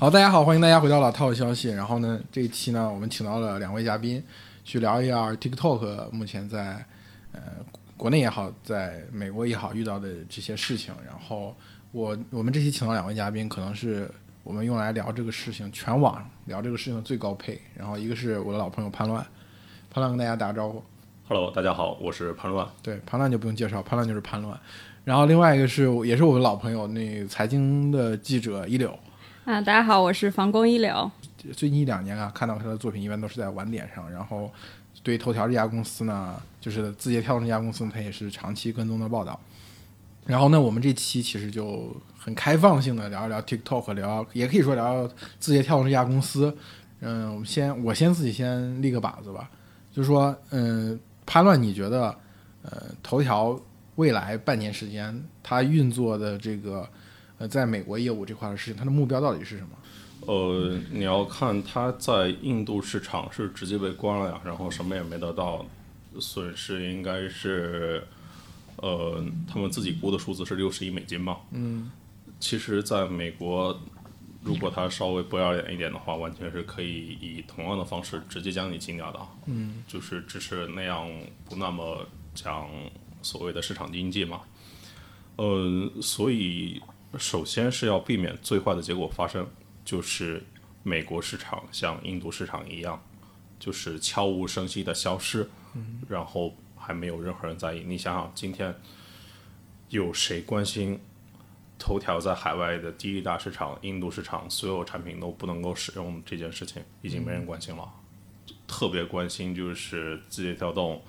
好，大家好，欢迎大家回到老套消息。然后呢，这一期呢，我们请到了两位嘉宾，去聊一下 TikTok 目前在呃国内也好，在美国也好遇到的这些事情。然后我我们这期请到两位嘉宾，可能是我们用来聊这个事情全网聊这个事情的最高配。然后一个是我的老朋友潘乱，潘乱跟大家打个招呼。Hello，大家好，我是潘乱。对，潘乱就不用介绍，潘乱就是潘乱。然后另外一个是也是我的老朋友，那个财经的记者一柳。啊，大家好，我是房工医疗。最近一两年啊，看到他的作品一般都是在晚点上，然后对头条这家公司呢，就是字节跳动这家公司呢，他也是长期跟踪的报道。然后呢，我们这期其实就很开放性的聊一聊 TikTok，聊也可以说聊聊字节跳动这家公司。嗯，我们先我先自己先立个靶子吧，就是说，嗯，潘乱，你觉得，呃，头条未来半年时间它运作的这个，呃，在美国业务这块的事情，它的目标到底是什么？呃，你要看它在印度市场是直接被关了呀，然后什么也没得到，损失应该是，呃，他们自己估的数字是六十亿美金吧。嗯，其实，在美国，如果他稍微不要脸一点的话，完全是可以以同样的方式直接将你禁掉的。嗯，就是只是那样不那么讲所谓的市场经济嘛。呃，所以首先是要避免最坏的结果发生，就是美国市场像印度市场一样，就是悄无声息的消失，然后还没有任何人在意。你想想，今天有谁关心头条在海外的第一大市场印度市场所有产品都不能够使用这件事情，已经没人关心了。特别关心就是字节跳动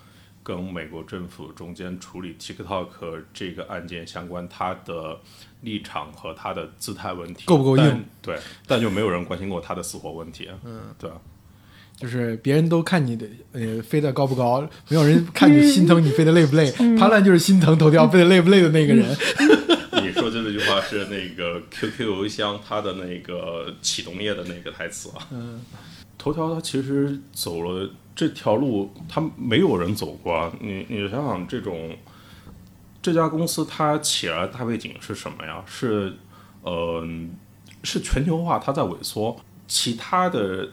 跟美国政府中间处理 TikTok 这个案件相关，他的立场和他的姿态问题够不够硬对，但就没有人关心过他的死活问题。嗯，对啊。就是别人都看你的呃飞得高不高，没有人看你心疼你飞得累不累。潘乱就是心疼头条飞得累不累的那个人。你说这句话是那个 QQ 邮箱它的那个启动页的那个台词啊。嗯，头条它其实走了这条路，他没有人走过。你你想想，这种这家公司它起来大背景是什么呀？是呃是全球化，它在萎缩，其他的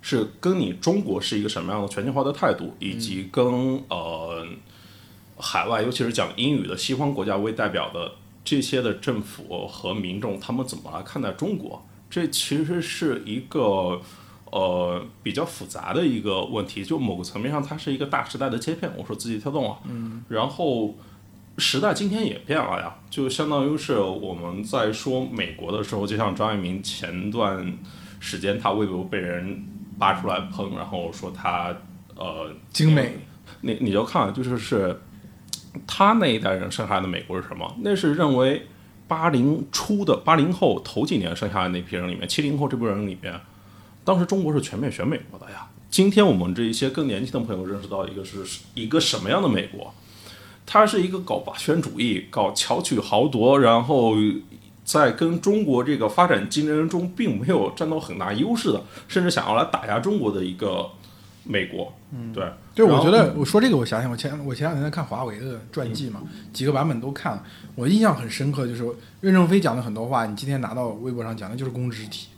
是跟你中国是一个什么样的全球化的态度，以及跟呃海外，尤其是讲英语的西方国家为代表的这些的政府和民众，他们怎么来看待中国？这其实是一个呃比较复杂的一个问题。就某个层面上，它是一个大时代的切片。我说字节跳动啊，嗯，然后时代今天也变了呀，就相当于是我们在说美国的时候，就像张爱民前段时间他微博被人扒出来喷，然后说他呃精美，你你就看，就是是他那一代人生下来的美国是什么？那是认为八零初的八零后头几年生下来那批人里面，七零后这波人里面，当时中国是全面选美国的呀。今天我们这一些更年轻的朋友认识到一个是一个什么样的美国？它是一个搞霸权主义、搞巧取豪夺，然后在跟中国这个发展竞争中并没有占到很大优势的，甚至想要来打压中国的一个美国。嗯，对。对，然后我觉得我说这个，我想想，我前我前两天在看华为的传记嘛，几个版本都看了，我印象很深刻，就是任正非讲的很多话，你今天拿到微博上讲的就是公知体，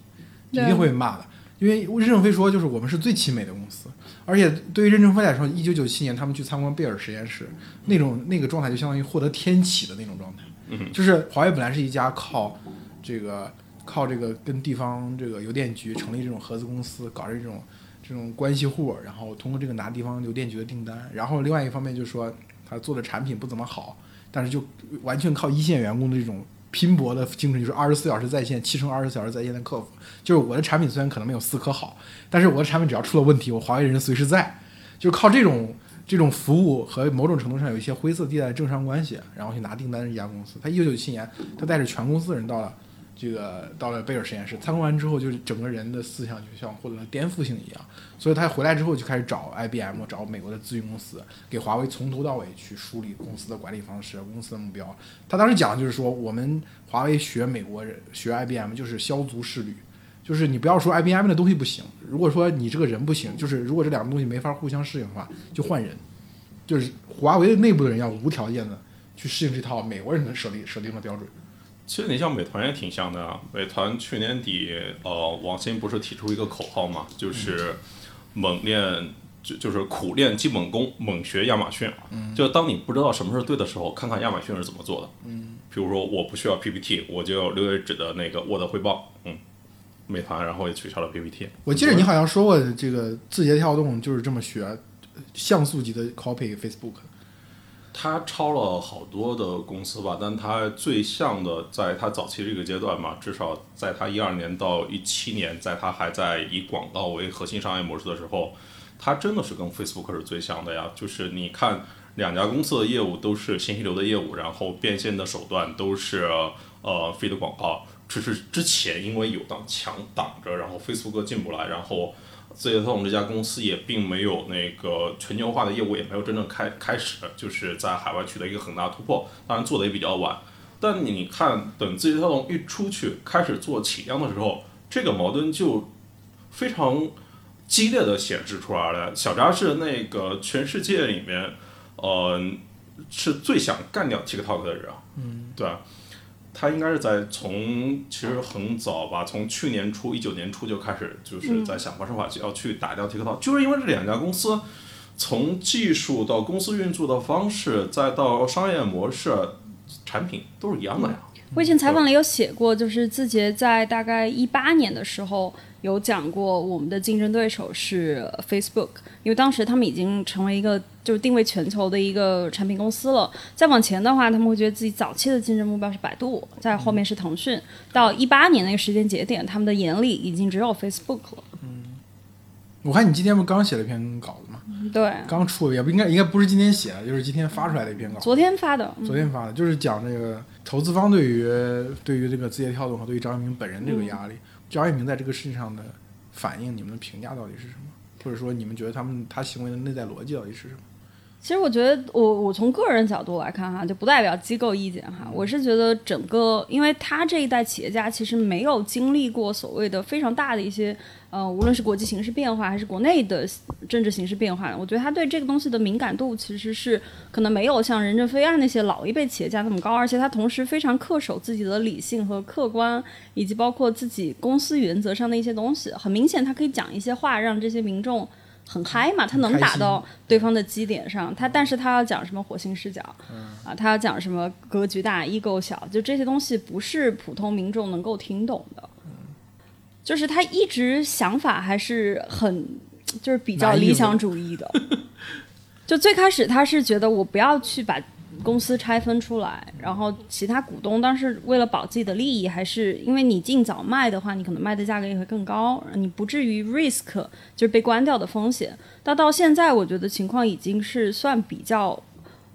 一定会骂的。因为任正非说，就是我们是最亲美的公司，而且对于任正非来说，一九九七年他们去参观贝尔实验室，那种那个状态就相当于获得天启的那种状态。嗯就是华为本来是一家靠这个靠这个跟地方这个邮电局成立这种合资公司，搞这种这种关系户，然后通过这个拿地方邮电局的订单。然后另外一方面就是说，他做的产品不怎么好，但是就完全靠一线员工的这种拼搏的精神，就是二十四小时在线，七乘二十四小时在线的客服。就是我的产品虽然可能没有思科好，但是我的产品只要出了问题，我华为人随时在，就是靠这种。这种服务和某种程度上有一些灰色地带的政商关系，然后去拿订单的一家公司。他一九九七年，他带着全公司的人到了这个到了贝尔实验室，参观完之后，就是整个人的思想就像获得了颠覆性一样。所以他回来之后就开始找 IBM，找美国的咨询公司，给华为从头到尾去梳理公司的管理方式、公司的目标。他当时讲的就是说，我们华为学美国人学 IBM 就是削足适履。就是你不要说 IBM 的东西不行，如果说你这个人不行，就是如果这两个东西没法互相适应的话，就换人。就是华为的内部的人要无条件的去适应这套美国人的设立设定的标准，其实你像美团也挺像的啊，美团去年底，呃，王兴不是提出一个口号嘛，就是猛练，就就是苦练基本功，猛学亚马逊。嗯，就当你不知道什么是对的时候，看看亚马逊是怎么做的。嗯，比如说我不需要 PPT，我就六页纸的那个 Word 汇报。嗯，美团然后也取消了 PPT。我记得你好像说过，这个字节跳动就是这么学，像素级的 copy Facebook。他抄了好多的公司吧，但他最像的，在他早期这个阶段嘛，至少在他一二年到一七年，在他还在以广告为核心商业模式的时候，他真的是跟 Facebook 是最像的呀。就是你看两家公司的业务都是信息流的业务，然后变现的手段都是呃 feed 广告，只是之前因为有道墙挡着，然后 Facebook 进不来，然后。字节跳动这家公司也并没有那个全球化的业务，也没有真正开开始，就是在海外取得一个很大突破。当然做的也比较晚。但你看，等字节跳动一出去开始做起量的时候，这个矛盾就非常激烈的显示出来了。小扎是那个全世界里面，呃，是最想干掉 TikTok 的人。嗯，对。他应该是在从其实很早吧，从去年初一九年初就开始，就是在想方设法要去打掉 TikTok，就是因为这两家公司。从技术到公司运作的方式，再到商业模式、产品都是一样的呀。我以前采访里有写过，就是字节在大概一八年的时候有讲过，我们的竞争对手是 Facebook，因为当时他们已经成为一个就是定位全球的一个产品公司了。再往前的话，他们会觉得自己早期的竞争目标是百度，在后面是腾讯。到一八年那个时间节点，他们的眼里已经只有 Facebook 了。嗯，我看你今天不刚写了一篇稿子吗？对，刚出也不应该，应该不是今天写的，就是今天发出来的一篇稿。昨天发的，昨天发的，就是讲这个。投资方对于对于这个字节跳动和对于张一鸣本人这个压力，张一鸣在这个事情上的反应，你们的评价到底是什么？或者说你们觉得他们他行为的内在逻辑到底是什么？其实我觉得，我我从个人角度来看哈，就不代表机构意见哈。我是觉得整个，因为他这一代企业家其实没有经历过所谓的非常大的一些。呃，无论是国际形势变化，还是国内的政治形势变化，我觉得他对这个东西的敏感度其实是可能没有像任正非啊那些老一辈企业家那么高，而且他同时非常恪守自己的理性和客观，以及包括自己公司原则上的一一些东西。很明显，他可以讲一些话，让这些民众很嗨嘛，他能打到对方的基点上。他，但是他要讲什么火星视角，啊，他要讲什么格局大、ego 小，就这些东西不是普通民众能够听懂的。就是他一直想法还是很，就是比较理想主义的。就最开始他是觉得我不要去把公司拆分出来，然后其他股东当时为了保自己的利益，还是因为你尽早卖的话，你可能卖的价格也会更高，你不至于 risk 就是被关掉的风险。但到现在，我觉得情况已经是算比较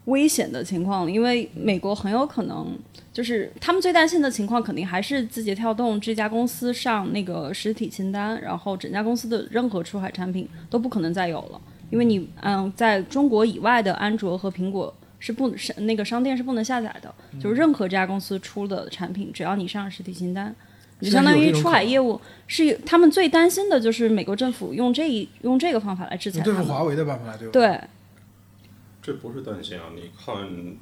危险的情况了，因为美国很有可能。就是他们最担心的情况，肯定还是字节跳动这家公司上那个实体清单，然后整家公司的任何出海产品都不可能再有了，因为你嗯，在中国以外的安卓和苹果是不是那个商店是不能下载的，就是任何这家公司出的产品，只要你上实体清单，就相当于出海业务是他们最担心的，就是美国政府用这一用这个方法来制裁。对付华为的办法，对吧？对。这不是担心啊！你看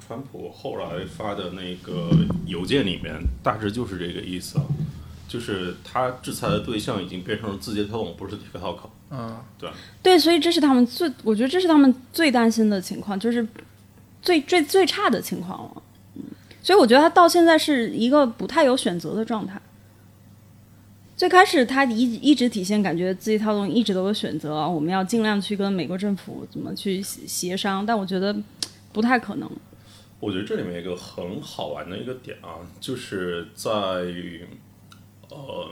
川普后来发的那个邮件里面，大致就是这个意思啊，就是他制裁的对象已经变成了字节跳动，不是 TikTok。嗯，对。对，所以这是他们最，我觉得这是他们最担心的情况，就是最最最差的情况了。嗯，所以我觉得他到现在是一个不太有选择的状态。最开始他一一直体现感觉自己套动一直都有选择，我们要尽量去跟美国政府怎么去协商，但我觉得不太可能。我觉得这里面一个很好玩的一个点啊，就是在于，呃，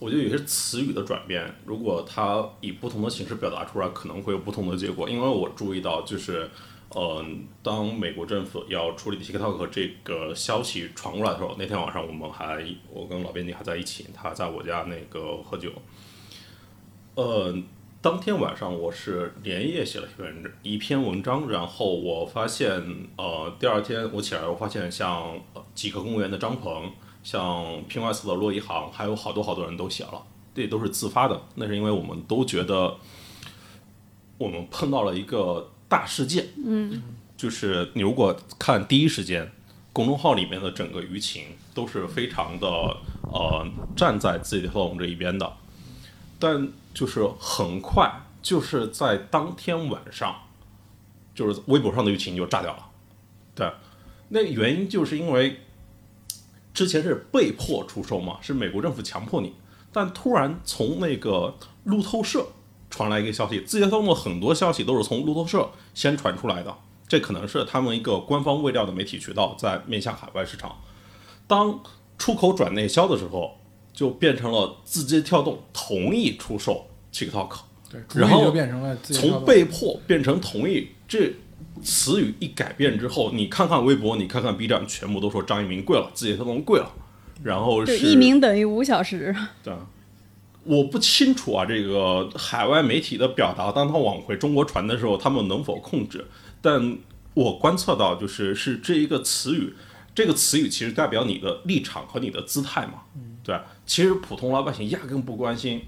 我觉得有些词语的转变，如果它以不同的形式表达出来，可能会有不同的结果。因为我注意到就是。嗯，当美国政府要处理 TikTok 这个消息传过来的时候，那天晚上我们还，我跟老编辑还在一起，他在我家那个喝酒。呃，当天晚上我是连夜写了一篇一篇文章，然后我发现，呃，第二天我起来，我发现像几个公务员的张鹏，像 p 外 n 的骆一航，还有好多好多人都写了，这都是自发的。那是因为我们都觉得，我们碰到了一个。大事件，嗯，就是你如果看第一时间，公众号里面的整个舆情都是非常的呃站在字节跳动这一边的，但就是很快就是在当天晚上，就是微博上的舆情就炸掉了。对，那原因就是因为之前是被迫出售嘛，是美国政府强迫你，但突然从那个路透社传来一个消息，字节跳动的很多消息都是从路透社先传出来的。这可能是他们一个官方未料的媒体渠道，在面向海外市场。当出口转内销的时候，就变成了字节跳动同意出售 TikTok，对，然后就变成了从被迫变成同意。这词语一改变之后，你看看微博，你看看 B 站，全部都说张一鸣贵了，字节跳动贵了。然后就是一鸣等于五小时。对，我不清楚啊，这个海外媒体的表达，当他往回中国传的时候，他们能否控制？但我观测到，就是是这一个词语，这个词语其实代表你的立场和你的姿态嘛。对，其实普通老百姓压根不关心。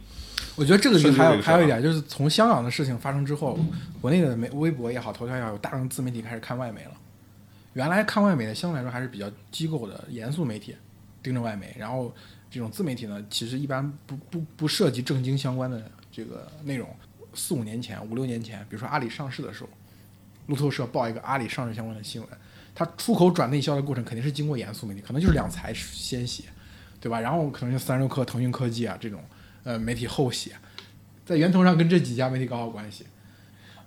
我觉得这个就还有还有一点，就是从香港的事情发生之后，国内的媒微博也好，头条也好，有大量自媒体开始看外媒了。原来看外媒的相对来说还是比较机构的严肃媒体，盯着外媒，然后这种自媒体呢，其实一般不不不涉及正经相关的这个内容。四五年前、五六年前，比如说阿里上市的时候，路透社报一个阿里上市相关的新闻，它出口转内销的过程肯定是经过严肃媒体，可能就是两财先写，对吧？然后可能就三六氪、腾讯科技啊这种呃媒体后写，在源头上跟这几家媒体搞好关系，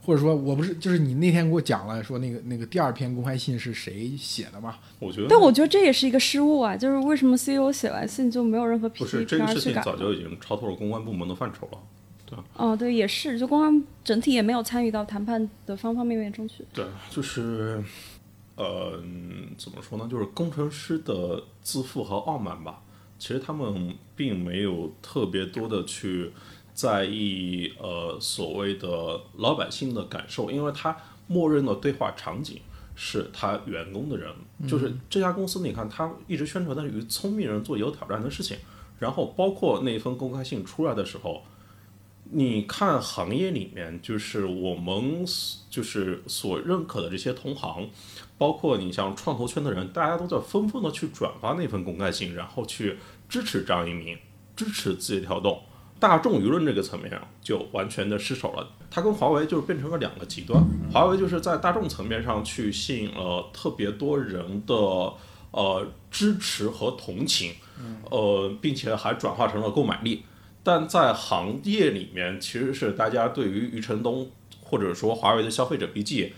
或者说我不是就是你那天给我讲了说那个那个第二篇公开信是谁写的嘛？我觉得，但我觉得这也是一个失误啊，就是为什么 CEO 写完信就没有任何不是这个事情？早就已经超脱了公关部门的范畴了。对哦，对，也是，就公安整体也没有参与到谈判的方方面面中去。对，就是，呃，怎么说呢？就是工程师的自负和傲慢吧。其实他们并没有特别多的去在意呃所谓的老百姓的感受，因为他默认的对话场景是他员工的人，就是这家公司，你看他一直宣传的与聪明人做有挑战的事情，然后包括那份公开信出来的时候。你看行业里面，就是我们就是所认可的这些同行，包括你像创投圈的人，大家都在纷纷的去转发那份公开信，然后去支持张一鸣，支持字节跳动。大众舆论这个层面上就完全的失手了，它跟华为就是变成了两个极端。华为就是在大众层面上去吸引了特别多人的呃支持和同情，呃，并且还转化成了购买力。但在行业里面，其实是大家对于余承东或者说华为的消费者笔记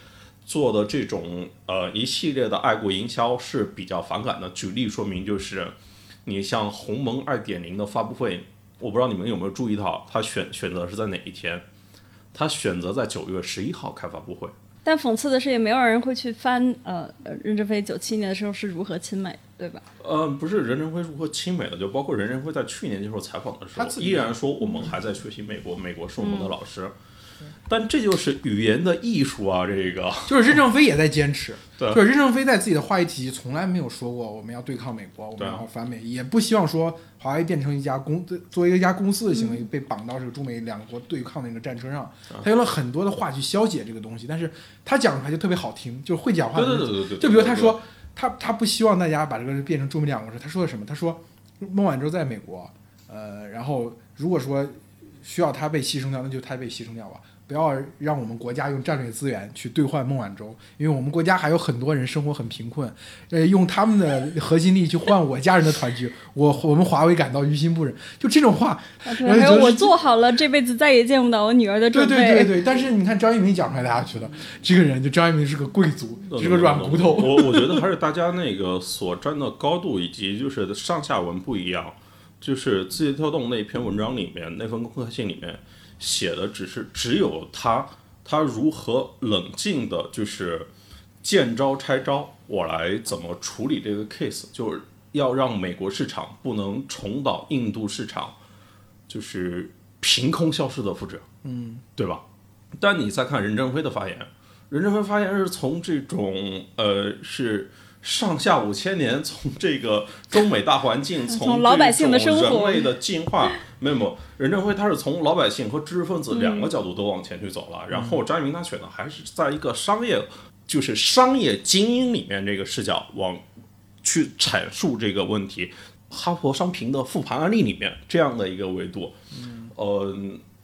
做的这种呃一系列的爱国营销是比较反感的。举例说明就是，你像鸿蒙二点零的发布会，我不知道你们有没有注意到，他选选择是在哪一天？他选择在九月十一号开发布会。但讽刺的是，也没有人会去翻呃，呃任正非九七年的时候是如何亲美，对吧？呃，不是任正非如何亲美的，就包括任正非在去年接受采访的时候，他依然说我们还在学习美国，美国是我们的老师。但这就是语言的艺术啊！这个就是任正非也在坚持，对就是任正非在自己的话语体系从来没有说过我们要对抗美国，我们对要反美，也不希望说华为变成一家公作为一家公司的行为被绑到这个中美两国对抗的那个战车上。他用了很多的话去消解这个东西，但是他讲出来就特别好听，就是会讲话对的人。对对对对，就比如他说，他他不希望大家把这个变成中美两国事，他说的什么？他说孟晚舟在美国，呃，然后如果说需要他被牺牲掉，那就他被牺牲掉吧。不要让我们国家用战略资源去兑换孟晚舟，因为我们国家还有很多人生活很贫困，呃，用他们的核心力去换我家人的团聚，我我们华为感到于心不忍。就这种话，还有我做好了这辈子再也见不到我女儿的对准备。对对对。但是你看张一鸣讲出来，大家觉得这个人就张一鸣是个贵族，是个软骨头。我我觉得还是大家那个所站的高度以及就是上下文不一样。就是字节跳动那篇文章里面那封公开信里面写的只是只有他他如何冷静的，就是见招拆招，我来怎么处理这个 case，就是要让美国市场不能重蹈印度市场，就是凭空消失的覆辙，嗯，对吧？但你再看任正非的发言，任正非发言是从这种呃是上下五千年，从这个中美大环境，从老百姓的生活人类的进化，没有没有，任正非他是从老百姓和知识分子两个角度都往前去走了，然后张一鸣他选的还是在一个商业，就是商业精英里面这个视角往去阐述这个问题。哈佛商评的复盘案例里面这样的一个维度，嗯，呃，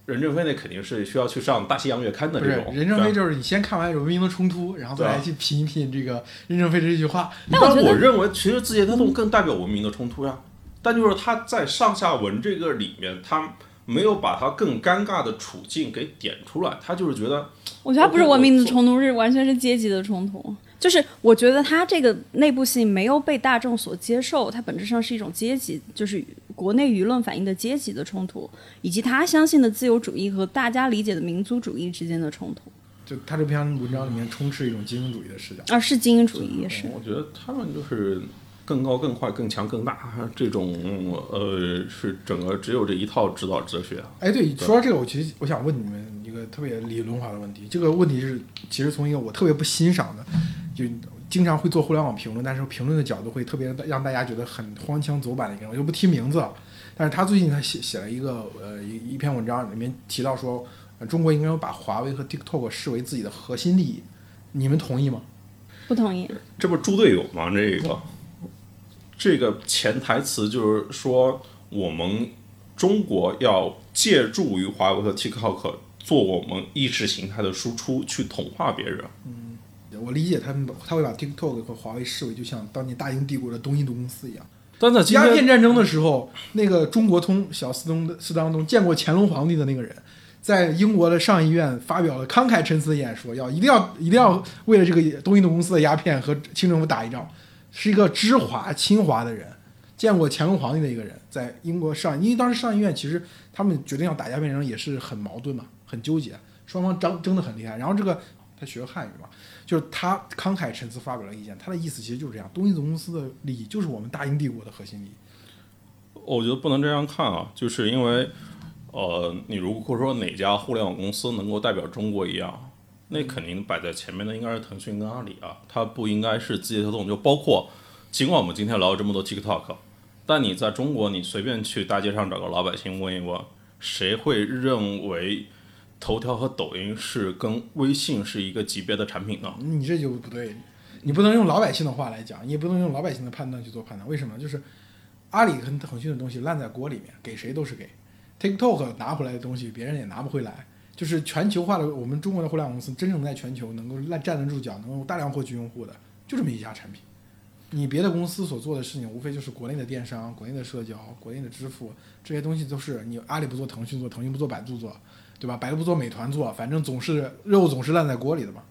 任正非那肯定是需要去上《大西洋月刊》的不是这种。任正非就是你先看完《文明的冲突》，然后再来去品一品这个任正非这句话。但我认为，其实字节跳动更代表文明的冲突呀。但就是他在上下文这个里面，他没有把他更尴尬的处境给点出来，他就是觉得我觉得他不是文明的冲突，是完全是阶级的冲突。就是我觉得他这个内部性没有被大众所接受，它本质上是一种阶级，就是国内舆论反映的阶级的冲突，以及他相信的自由主义和大家理解的民族主义之间的冲突。就他这篇文章里面充斥一种精英主义的视角。啊是精英主义也是。我觉得他们就是更高、更快、更强、更大这种呃，是整个只有这一套指导哲学。哎，对，说到这个，我其实我想问你们一个特别理论化的问题。这个问题是，其实从一个我特别不欣赏的，就经常会做互联网评论，但是评论的角度会特别让大家觉得很荒腔走板的一个人，我就不提名字了。但是他最近他写写了一个呃一一篇文章，里面提到说，呃中国应该把华为和 TikTok 视为自己的核心利益，你们同意吗？不同意。这不猪队友吗？这个这个潜台词就是说，我们中国要借助于华为和 TikTok 做我们意识形态的输出，去同化别人。我理解他们他会把 TikTok 和华为视为就像当年大英帝国的东印度公司一样。但在鸦片，战争的时候，那个中国通小斯东的斯当东见过乾隆皇帝的那个人，在英国的上议院发表了慷慨陈词的演说，要一定要一定要为了这个东印度公司的鸦片和清政府打一仗，是一个知华亲华的人，见过乾隆皇帝的一个人，在英国上，因为当时上议院其实他们决定要打鸦片战争也是很矛盾嘛，很纠结，双方争争得很厉害。然后这个他学汉语嘛，就是他慷慨陈词发表了意见，他的意思其实就是这样，东印度公司的利益就是我们大英帝国的核心利益。我觉得不能这样看啊，就是因为，呃，你如果说哪家互联网公司能够代表中国一样，那肯定摆在前面的应该是腾讯跟阿里啊，它不应该是字节跳动。就包括，尽管我们今天聊了这么多 TikTok，但你在中国，你随便去大街上找个老百姓问一问，谁会认为头条和抖音是跟微信是一个级别的产品呢？你这就不对，你不能用老百姓的话来讲，你也不能用老百姓的判断去做判断。为什么？就是阿里跟腾讯的东西烂在锅里面，给谁都是给。TikTok 拿回来的东西，别人也拿不回来。就是全球化的，我们中国的互联网公司真正在全球能够站站得住脚，能够大量获取用户的，就这么一家产品。你别的公司所做的事情，无非就是国内的电商、国内的社交、国内的支付这些东西，都是你阿里不做，腾讯做，腾讯不做，百度做，对吧？百度不做，美团做，反正总是肉总是烂在锅里的嘛，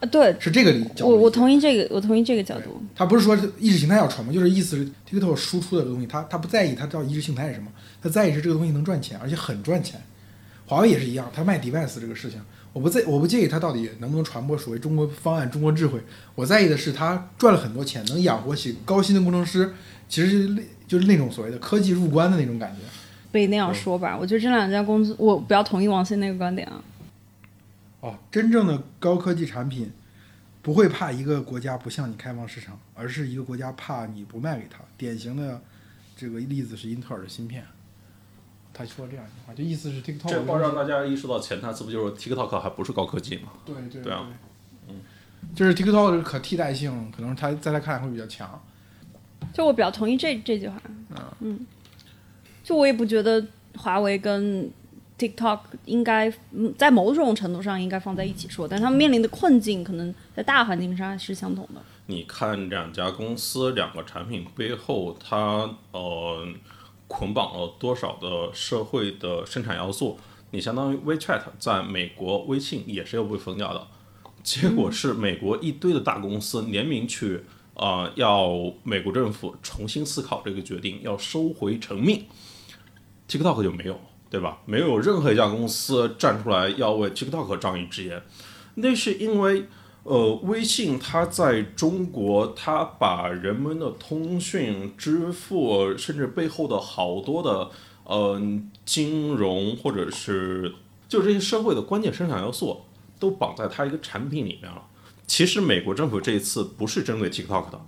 啊，对是这个理角度我我同意这个，我同意这个角度。他不是说意识形态要传播，就是意思是 TikTok 输出的这个东西，他他不在意他到底意识形态是什么，他在意是这个东西能赚钱，而且很赚钱。华为也是一样，他卖 device 这个事情，我不在我不介意他到底能不能传播所谓中国方案、中国智慧，我在意的是他赚了很多钱，能养活起高薪的工程师，其实就是那种所谓的科技入关的那种感觉。不一定要说吧，我觉得这两家公司，我比较同意王鑫那个观点啊。哦，真正的高科技产品不会怕一个国家不向你开放市场，而是一个国家怕你不卖给他。典型的这个例子是英特尔的芯片，他说这样一句话，就意思是 TikTok 这话让大家意识到前台词不就是 TikTok 还不是高科技吗？对对对啊，嗯，就是 TikTok 的可替代性，可能他在他看来会比较强。就我比较同意这这句话。嗯嗯，就我也不觉得华为跟 TikTok 应该在某种程度上应该放在一起说，但他们面临的困境可能在大环境上是相同的。你看两家公司两个产品背后，它呃捆绑了多少的社会的生产要素？你相当于 WeChat 在美国，微信也是要被封掉的。结果是美国一堆的大公司联名去啊、要美国政府重新思考这个决定，要收回成命。TikTok 就没有，对吧？没有任何一家公司站出来要为 TikTok 仗义直言。那是因为呃，微信它在中国，它把人们的通讯、支付，甚至背后的好多的呃金融或者是就这些社会的关键生产要素，都绑在它一个产品里面了。其实美国政府这一次不是针对 TikTok 的，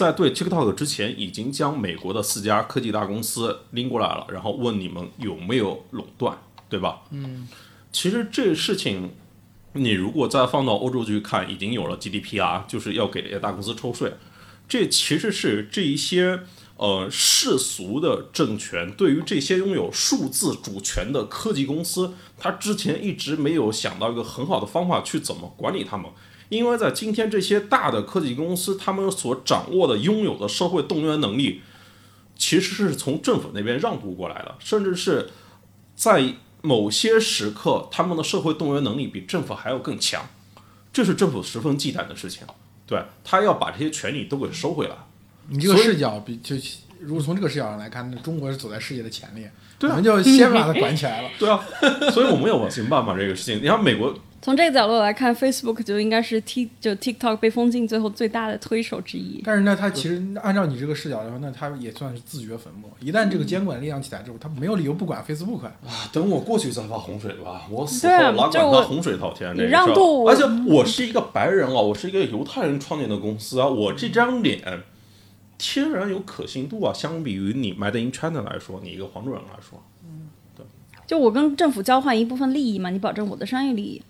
在对 TikTok 之前，已经将美国的四家科技大公司拎过来了，然后问你们有没有垄断，对吧？嗯，其实这事情。你如果再放到欧洲去看，已经有了 GDPR，就是要给这些大公司抽税。这其实是这一些呃世俗的政权对于这些拥有数字主权的科技公司，他之前一直没有想到一个很好的方法去怎么管理他们。因为在今天这些大的科技公司，他们所掌握的、拥有的社会动员能力，其实是从政府那边让渡过来的，甚至是在某些时刻，他们的社会动员能力比政府还要更强，这是政府十分忌惮的事情。对他要把这些权利都给收回来。你这个视角比就如果从这个视角上来看，那中国是走在世界的前列，对啊我们就先把它管起来了。对啊，所以我们要往前办嘛这个事情。你看美国从这个角度来看，Facebook 就应该是 T 就 TikTok 被封禁最后最大的推手之一。但是呢，它其实按照你这个视角来说，那它也算是自掘坟墓。一旦这个监管力量起来之后，它没有理由不管 Facebook 啊。啊，等我过去再发洪水吧，我死后哪管他洪水滔天你这个让渡而且我是一个白人啊，我是一个犹太人创建的公司啊，我这张脸天然有可信度啊，相比于你 Made in China 来说，你一个黄种人来说对，就我跟政府交换一部分利益嘛，你保证我的商业利益。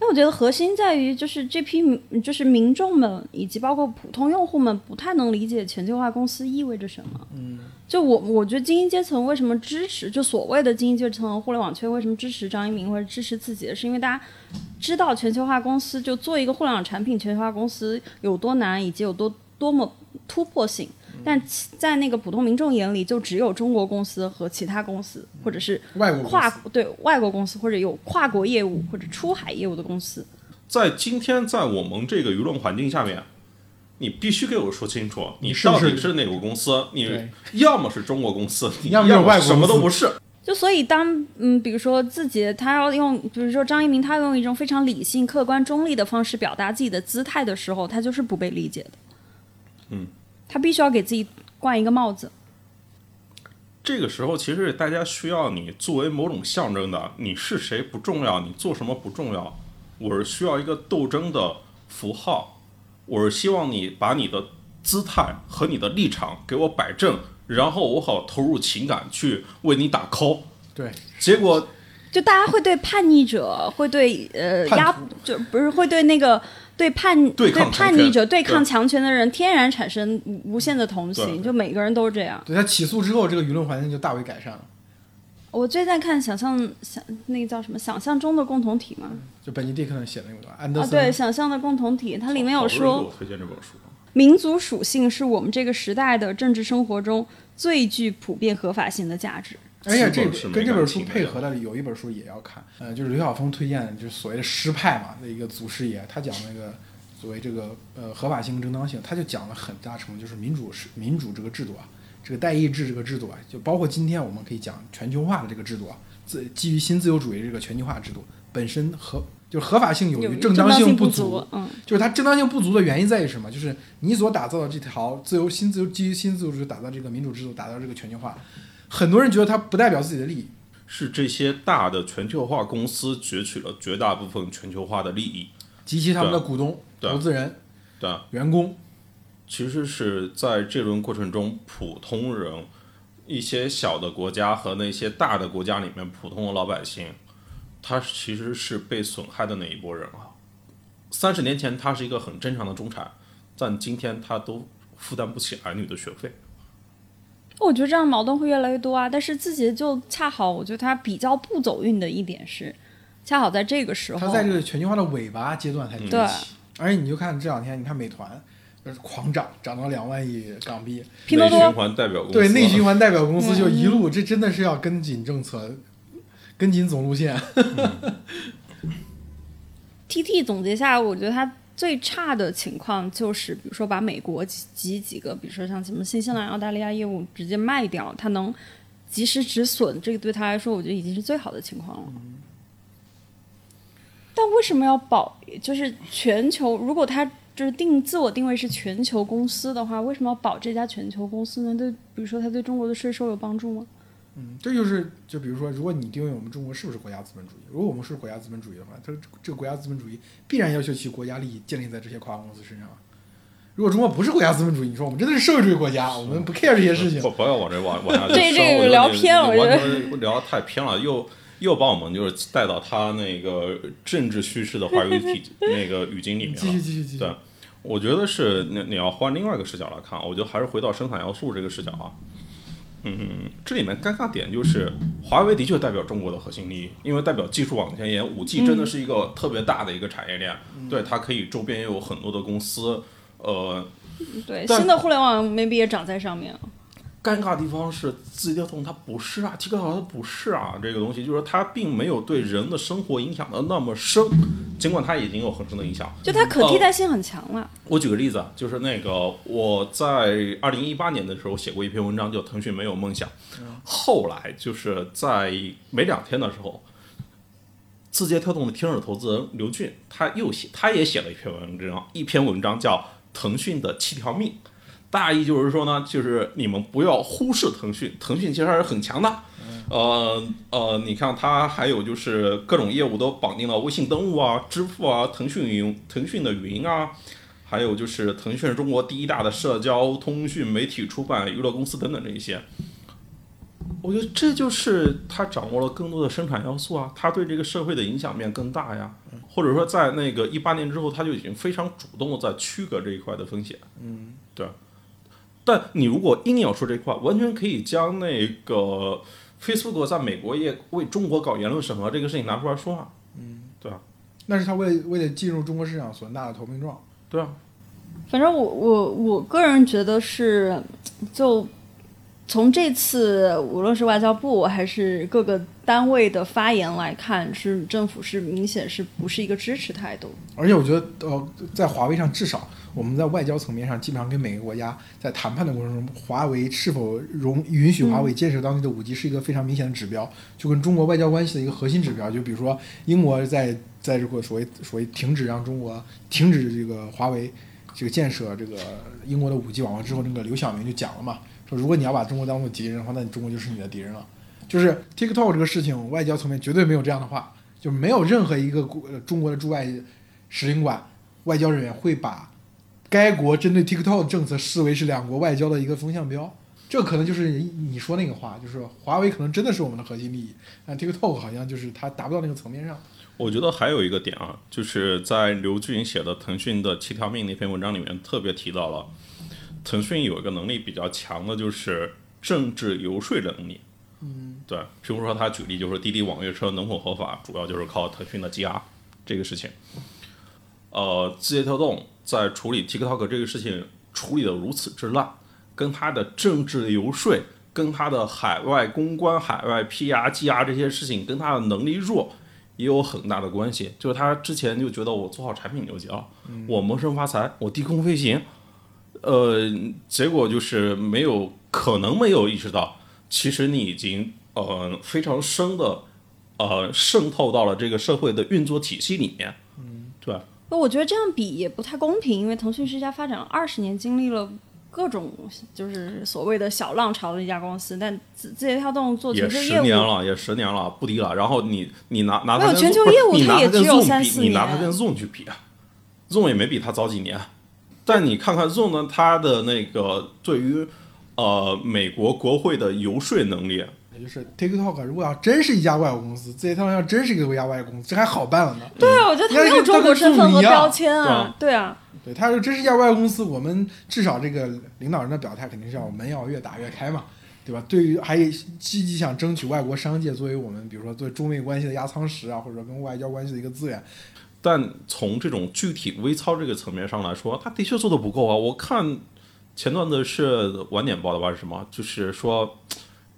对啊。但我觉得核心在于，就是这批就是民众们以及包括普通用户们不太能理解全球化公司意味着什么。嗯。就我我觉得精英阶层为什么支持，就所谓的精英阶层互联网圈为什么支持张一鸣或者支持自己，是因为大家知道全球化公司就做一个互联网产品，全球化公司有多难，以及有多多么突破性。但在那个普通民众眼里，就只有中国公司和其他公司，或者是外国跨对外国公司或者有跨国业务或者出海业务的公司。在今天在我们这个舆论环境下面。你必须给我说清楚，你是不是到底是哪个公司？你对要么是中国公司，你要么就是外国什么都不是。就所以当嗯，比如说自己他要用，比如说张一鸣他要用一种非常理性、客观、中立的方式表达自己的姿态的时候，他就是不被理解的。嗯，他必须要给自己冠一个帽子。这个时候，其实大家需要你作为某种象征的，你是谁不重要，你做什么不重要，我是需要一个斗争的符号，我是希望你把你的姿态和你的立场给我摆正，然后我好投入情感去为你打 call。对，结果就大家会对叛逆者，会对呃压，就不是会对那个对叛对抗强叛逆者、对抗强权的人，天然产生无无限的同情。就每个人都是这样。对他起诉之后，这个舆论环境就大为改善了。我最近在看想象想那个叫什么想象中的共同体嘛，就本尼迪克写的那个安德啊，森，对，想象的共同体，它里面有说我推荐这本书。民族属性是我们这个时代的政治生活中最具普遍合法性的价值。而且这跟这本书配合的有一本书也要看，呃，就是刘晓峰推荐的，就是所谓的师派嘛的一个祖师爷，他讲那个所谓这个呃合法性、正当性，他就讲了很大程度就是民主是民主这个制度啊，这个代议制这个制度啊，就包括今天我们可以讲全球化的这个制度啊，自基于新自由主义这个全球化制度本身合就是合法性有有于正当性不足，嗯，就是它正当性不足的原因在于什么？就是你所打造的这条自由新自由基于新自由主义打造这个民主制度，打造这个全球化，很多人觉得它不代表自己的利益。是这些大的全球化公司攫取了绝大部分全球化的利益，及其他们的股东、投资人、对？员工，其实是在这轮过程中，普通人、一些小的国家和那些大的国家里面，普通的老百姓，他其实是被损害的那一波人啊。三十年前，他是一个很正常的中产，但今天他都负担不起儿女的学费。我觉得这样矛盾会越来越多啊。但是字节就恰好，我觉得它比较不走运的一点是，恰好在这个时候，它在这个全球化的尾巴阶段才崛对起。而且你就看这两天，你看美团就是狂涨，涨到两万亿港币。拼多内循多环代表公司对内循环代表公司就一嗯路，这真的是要跟紧政策，跟紧总路线。TT 总结下来，我觉得它最差的情况就是，比如说把美国几几几个，比如说像什么新西兰、澳大利亚业务直接卖掉，它能及时止损，这个对他来说，我觉得已经是最好的情况了。但为什么要保？就是全球，如果它就是定自我定位是全球公司的话，为什么要保这家全球公司呢？对，比如说它对中国的税收有帮助吗？嗯，这就是就比如说，如果你定位我们中国是不是国家资本主义，如果我们是国家资本主义的话，它这个国家资本主义必然要求其国家利益建立在这些跨国公司身上啊。如果中国不是国家资本主义，你说我们真的是社会主义国家，我们不 care 这些事情不，不要往这往往下去这这个说我觉得你聊偏了你我觉得聊得太偏了，又又把我们就是带到他那个政治叙事的话语体 那个语境里面了。继续继续继续。对我觉得是你你要换另外一个视角来看，我觉得还是回到生产要素这个视角啊。嗯，这里面尴尬点就是华为的确代表中国的核心利益，因为代表技术往前沿，五 G 真的是一个特别大的一个产业链，对它可以周边也有很多的公司，呃，对，新的互联网 maybe 也长在上面。尴尬的地方是字节跳动它不是啊，TikTok 它不是啊，这个东西就是说它并没有对人的生活影响的那么深，尽管它已经有很深的影响。就它可替代性很强了。我举个例子啊，就是那个我在二零一八年的时候写过一篇文章，叫《腾讯没有梦想》。后来就是在没两天的时候，字节跳动的天使投资人刘俊他又写，他也写了一篇文章，一篇文章叫《腾讯的七条命》。大意就是说呢，就是你们不要忽视腾讯，腾讯其实还是很强的。呃呃，你看它还有就是各种业务都绑定了微信登录啊、支付啊、腾讯云、腾讯的云啊，还有就是腾讯是中国第一大的社交、通讯、媒体、出版、娱乐公司等等这一些。我觉得这就是他掌握了更多的生产要素啊，他对这个社会的影响面更大呀，或者说在那个一八年之后，他就已经非常主动的在区隔这一块的风险。嗯，对。但你如果硬要说这块，完全可以将那个 Facebook 在美国也为中国搞言论审核这个事情拿出来说啊。嗯，对啊，那是他为为了进入中国市场所纳的投名状。对啊，反正我我我个人觉得是，就从这次无论是外交部还是各个单位的发言来看，是政府是明显是不是一个支持态度。而且我觉得，呃，在华为上，至少我们在外交层面上，基本上跟每个国家在谈判的过程中，华为是否容允许华为建设当地的五 G 是一个非常明显的指标，就跟中国外交关系的一个核心指标。就比如说，英国在在这个所谓所谓停止让中国停止这个华为这个建设这个英国的五 G 网络之后，那个刘晓明就讲了嘛，如果你要把中国当做敌人的话，那你中国就是你的敌人了。就是 TikTok 这个事情，外交层面绝对没有这样的话，就没有任何一个中国的驻外使领馆外交人员会把该国针对 TikTok 的政策视为是两国外交的一个风向标。这可能就是你说那个话，就是华为可能真的是我们的核心利益，但 TikTok 好像就是它达不到那个层面上。我觉得还有一个点啊，就是在刘俊写的腾讯的七条命那篇文章里面特别提到了，腾讯有一个能力比较强的，就是政治游说的能力。嗯，对，譬如说他举例就是滴滴网约车能否合法，主要就是靠腾讯的 GR 这个事情。呃，字节跳动在处理 TikTok 这个事情处理的如此之烂，跟他的政治游说、跟他的海外公关、海外 PR、GR 这些事情，跟他的能力弱也有很大的关系。就是他之前就觉得我做好产品就行了，我谋生发财，我低空飞行，呃，结果就是没有可能没有意识到，其实你已经呃非常深的呃渗透到了这个社会的运作体系里面，嗯，对吧？那我觉得这样比也不太公平，因为腾讯是一家发展了二十年、经历了各种就是所谓的小浪潮的一家公司，但字字节跳动做也全球业务十年了，也十年了，不低了。然后你你拿拿没有它跟全球业务它也只有三比四年你拿它跟 Zoom 去比啊，Zoom 也没比它早几年。但你看看 Zoom 呢，它的那个对于呃美国国会的游说能力，也就是 TikTok 如果要真是一家外国公司，字节跳动要真是一个国家外国公司，这还好办了呢。对啊，我觉得它没有中国身份和标签啊，对啊，对，他说真是一家外国公司，我们至少这个领导人的表态肯定是要门要越打越开嘛，对吧？对于还积极想争取外国商界作为我们比如说对中美关系的压舱石啊，或者说跟外交关系的一个资源，但从这种具体微操这个层面上来说，他的确做的不够啊。我看前段子是晚点报的吧，是什么？就是说，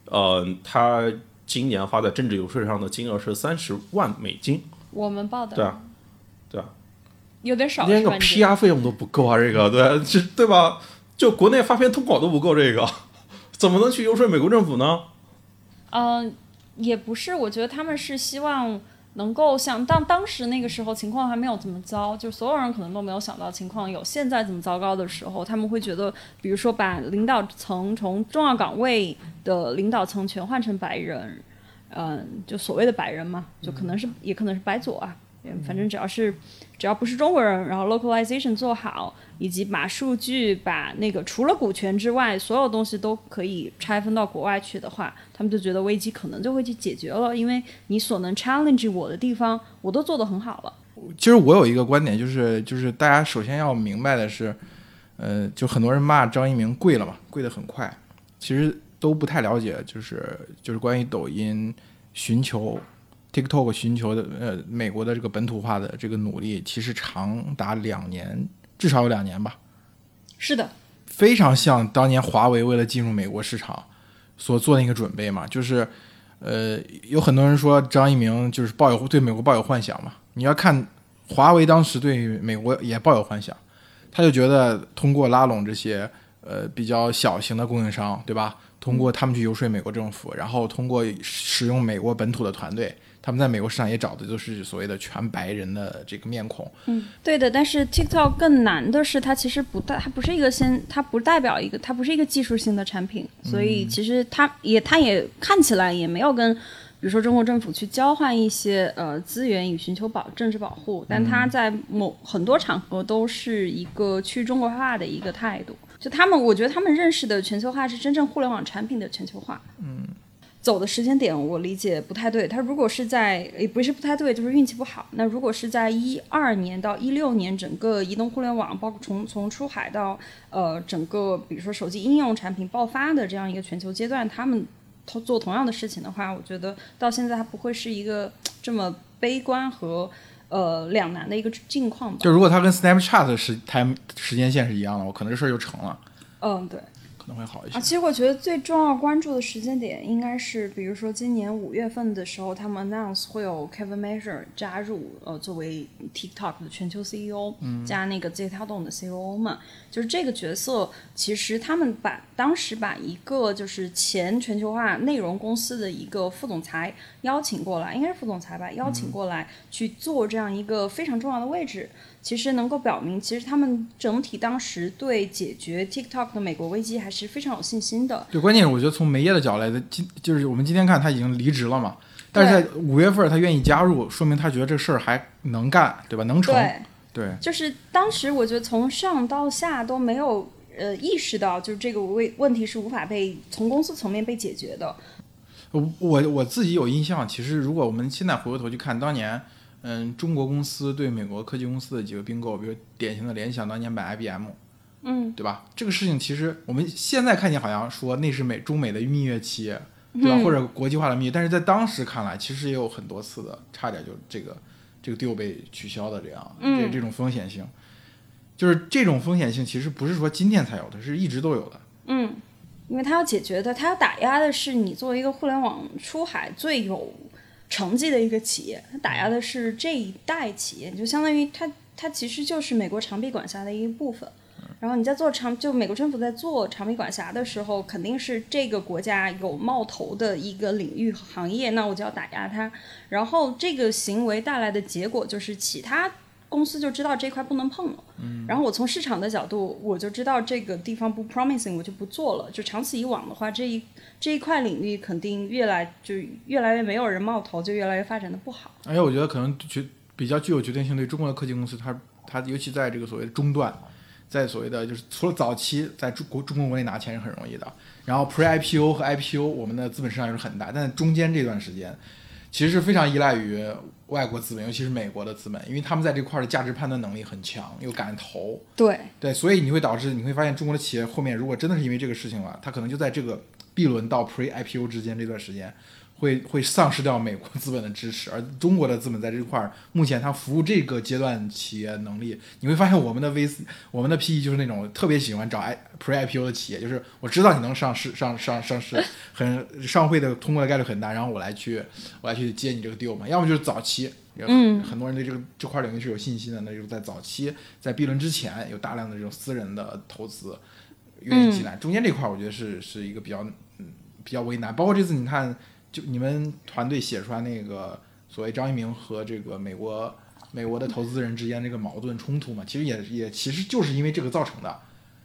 呃，他今年花在政治游说上的金额是三十万美金，我们报的对啊，对啊，有点少，连个 PR 费用都不够啊，这个对，这对吧？就国内发片通稿都不够，这个 怎么能去游说美国政府呢？嗯，也不是，我觉得他们是希望能够想当当时那个时候情况还没有这么糟，就所有人可能都没有想到情况有现在这么糟糕的时候，他们会觉得，比如说把领导层从重要岗位的领导层全换成白人，嗯，就所谓的白人嘛，就可能是、也可能是白左啊。嗯反正只要是只要不是中国人，然后 localization 做好，以及把数据把那个除了股权之外，所有东西都可以拆分到国外去的话，他们就觉得危机可能就会去解决了，因为你所能 challenge 我的地方，我都做得很好了。其实我有一个观点，就是就是大家首先要明白的是，呃，就很多人骂张一鸣贵了嘛，贵得很快，其实都不太了解，就是就是关于抖音寻求 TikTok 寻求的呃美国的这个本土化的这个努力，其实长达两年，至少有两年吧。是的，非常像当年华为为了进入美国市场所做的一个准备嘛，就是，呃，有很多人说张一鸣就是抱有对美国抱有幻想嘛。你要看华为当时对美国也抱有幻想，他就觉得通过拉拢这些呃比较小型的供应商，对吧？通过他们去游说美国政府，然后通过使用美国本土的团队，他们在美国市场也找的都是所谓的全白人的这个面孔。嗯对的，但是 TikTok 更难的是，它其实不代，它不是一个先，它不代表一个，它不是一个技术性的产品，所以其实它也，它也看起来也没有跟，比如说中国政府去交换一些呃资源以寻求保政治保护，但它在某很多场合都是一个去中国化的一个态度。就他们，我觉得他们认识的全球化是真正互联网产品的全球化。嗯。走的时间点我理解不太对，他如果是在也不是不太对，就是运气不好。那如果是在一二年到一六年，整个移动互联网，包括从从出海到呃整个比如说手机应用产品爆发的这样一个全球阶段，他们同做同样的事情的话，我觉得到现在它不会是一个这么悲观和呃两难的一个境况吧。就如果它跟 Snapchat 时 time 时间线是一样的，我可能这事儿就成了，嗯，对。可能会好一些。啊，其实我觉得最重要关注的时间点应该是，比如说今年五月份的时候，他们 announce 会有 Kevin Major 加入，呃，作为 TikTok 的全球 CEO，加那个字节跳动的 COO 嘛，就是这个角色，其实他们把当时把一个就是前全球化内容公司的一个副总裁邀请过来，应该是副总裁吧，邀请过来去做这样一个非常重要的位置。其实能够表明，其实他们整体当时对解决 TikTok 的美国危机还是非常有信心的。对，关键是我觉得从梅耶的角度来的，今就是我们今天看他已经离职了嘛，但是在五月份他愿意加入，说明他觉得这事儿还能干，对吧？能成。对，对，就是当时我觉得从上到下都没有呃意识到，就是这个问问题是无法被从公司层面被解决的。我我我自己有印象，其实如果我们现在回过头去看当年。嗯，中国公司对美国科技公司的几个并购，比如典型的联想当年买 IBM，嗯，对吧？这个事情其实我们现在看见好像说那是美中美的蜜月期，对吧？或者国际化的蜜月，但是在当时看来，其实也有很多次的差点就这个这个 deal 被取消的这样，这这种风险性，就是这种风险性其实不是说今天才有的，是一直都有的。嗯，因为它要解决的，它要打压的是你作为一个互联网出海最有。成绩的一个企业，它打压的是这一代企业，就相当于它它其实就是美国长臂管辖的一部分。然后你在做长，就美国政府在做长臂管辖的时候，肯定是这个国家有冒头的一个领域行业，那我就要打压它。然后这个行为带来的结果就是其他。公司就知道这块不能碰了，然后我从市场的角度，我就知道这个地方不 promising，我就不做了。就长此以往的话，这一这一块领域肯定越来就越来越没有人冒头，就越来越发展的不好。而且我觉得可能决比较具有决定性，对中国的科技公司，它它尤其在这个所谓的中段，在所谓的就是除了早期在中国中国国内拿钱是很容易的，然后 pre IPO 和 IPO 我们的资本市场也是很大，但中间这段时间。其实是非常依赖于外国资本，尤其是美国的资本，因为他们在这块的价值判断能力很强，又敢投。对对，所以你会导致你会发现中国的企业后面如果真的是因为这个事情了，它可能就在这个 B 轮到 Pre IPO 之间这段时间。会会丧失掉美国资本的支持，而中国的资本在这块儿，目前它服务这个阶段企业能力，你会发现我们的 VC，我们的 PE 就是那种特别喜欢找 I Pre IPO 的企业，就是我知道你能上市上上上市，很上会的通过的概率很大，然后我来去我来去接你这个 deal 嘛，要么就是早期，嗯，很多人对这个这块领域是有信心的，那就是在早期在 B 轮之前有大量的这种私人的投资愿意进来，中间这块我觉得是是一个比较嗯比较为难，包括这次你看。就你们团队写出来那个所谓张一鸣和这个美国美国的投资人之间这个矛盾冲突嘛，其实也也其实就是因为这个造成的。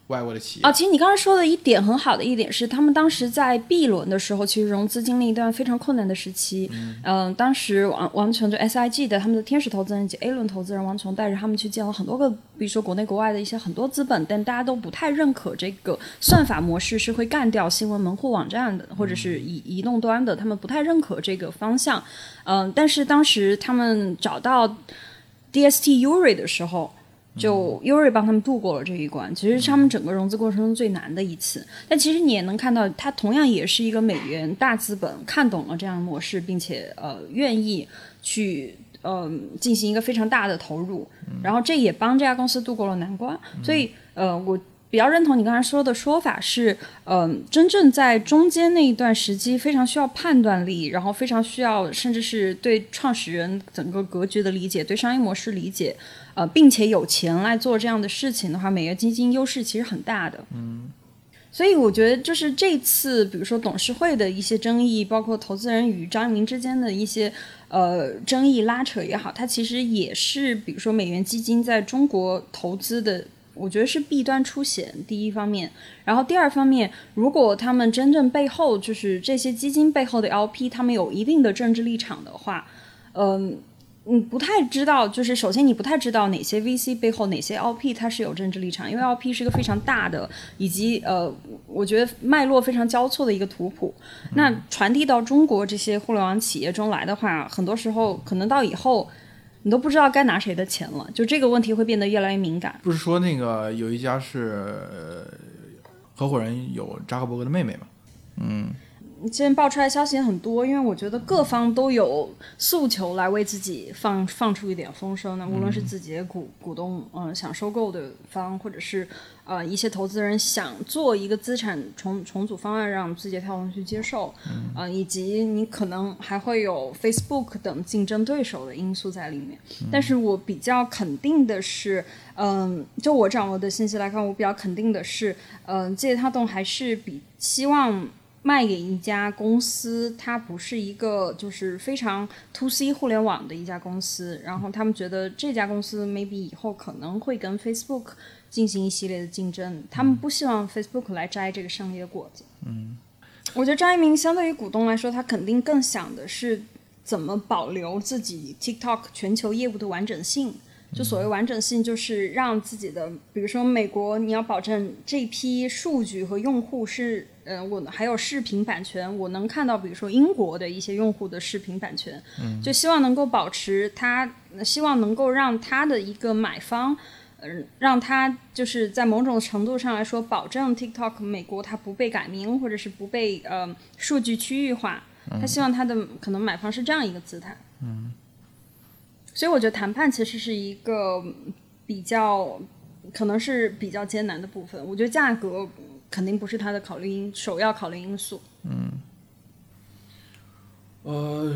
外国的企业啊，其实你刚才说的一点很好的一点是，他们当时在 B 轮的时候，其实融资经历一段非常困难的时期。嗯，当时王王琼就 SIG 的他们的天使投资人及 A 轮投资人王琼带着他们去见了很多个，比如说国内国外的一些很多资本，但大家都不太认可这个算法模式是会干掉新闻门户网站的，或者是移移动端的，他们不太认可这个方向。嗯，但是当时他们找到。DST Uri 的时候，就 Uri 帮他们度过了这一关，其实是他们整个融资过程中最难的一次。但其实你也能看到，它同样也是一个美元大资本看懂了这样的模式，并且呃愿意去呃进行一个非常大的投入，然后这也帮这家公司度过了难关。所以呃我。比较认同你刚才说的说法是，嗯、真正在中间那一段时期非常需要判断力，然后非常需要甚至是对创始人整个格局的理解、对商业模式理解，呃，并且有钱来做这样的事情的话，美元基金优势其实很大的。嗯，所以我觉得就是这次，比如说董事会的一些争议，包括投资人与张一鸣之间的一些呃争议拉扯也好，它其实也是比如说美元基金在中国投资的。我觉得是弊端出现，第一方面，然后第二方面，如果他们真正背后就是这些基金背后的 LP，他们有一定的政治立场的话，嗯，你不太知道，就是首先你不太知道哪些 VC 背后哪些 LP 它是有政治立场，因为 LP 是一个非常大的，以及呃，我觉得脉络非常交错的一个图谱。那传递到中国这些互联网企业中来的话，很多时候可能到以后。你都不知道该拿谁的钱了，就这个问题会变得越来越敏感。不是说那个有一家是合伙人有扎克伯格的妹妹吗？嗯，现在爆出来消息也很多，因为我觉得各方都有诉求来为自己放放出一点风声那。无论是自己的股股东，嗯、想收购的方，或者是呃一些投资人想做一个资产重重组方案，让字节跳动去接受，嗯、以及你可能还会有 Facebook 等竞争对手的因素在里面。但是我比较肯定的是，嗯，就我掌握的信息来看，我比较肯定的是，嗯，字节跳动还是比希望。卖给一家公司，它不是一个就是非常 to C 互联网的一家公司，然后他们觉得这家公司 maybe 以后可能会跟 Facebook 进行一系列的竞争，他们不希望 Facebook 来摘这个胜利的果子。嗯，我觉得张一鸣相对于股东来说，他肯定更想的是怎么保留自己 TikTok 全球业务的完整性。就所谓完整性，就是让自己的，比如说美国，你要保证这批数据和用户是，呃，我还有视频版权，我能看到，比如说英国的一些用户的视频版权，嗯，就希望能够保持它，希望能够让它的一个买方，嗯、让它就是在某种程度上来说，保证 TikTok 美国它不被改名，或者是不被呃数据区域化，他希望他的可能买方是这样一个姿态，嗯。所以我觉得谈判其实是一个比较，可能是比较艰难的部分。我觉得价格肯定不是他的考虑因首要考虑因素。嗯呃，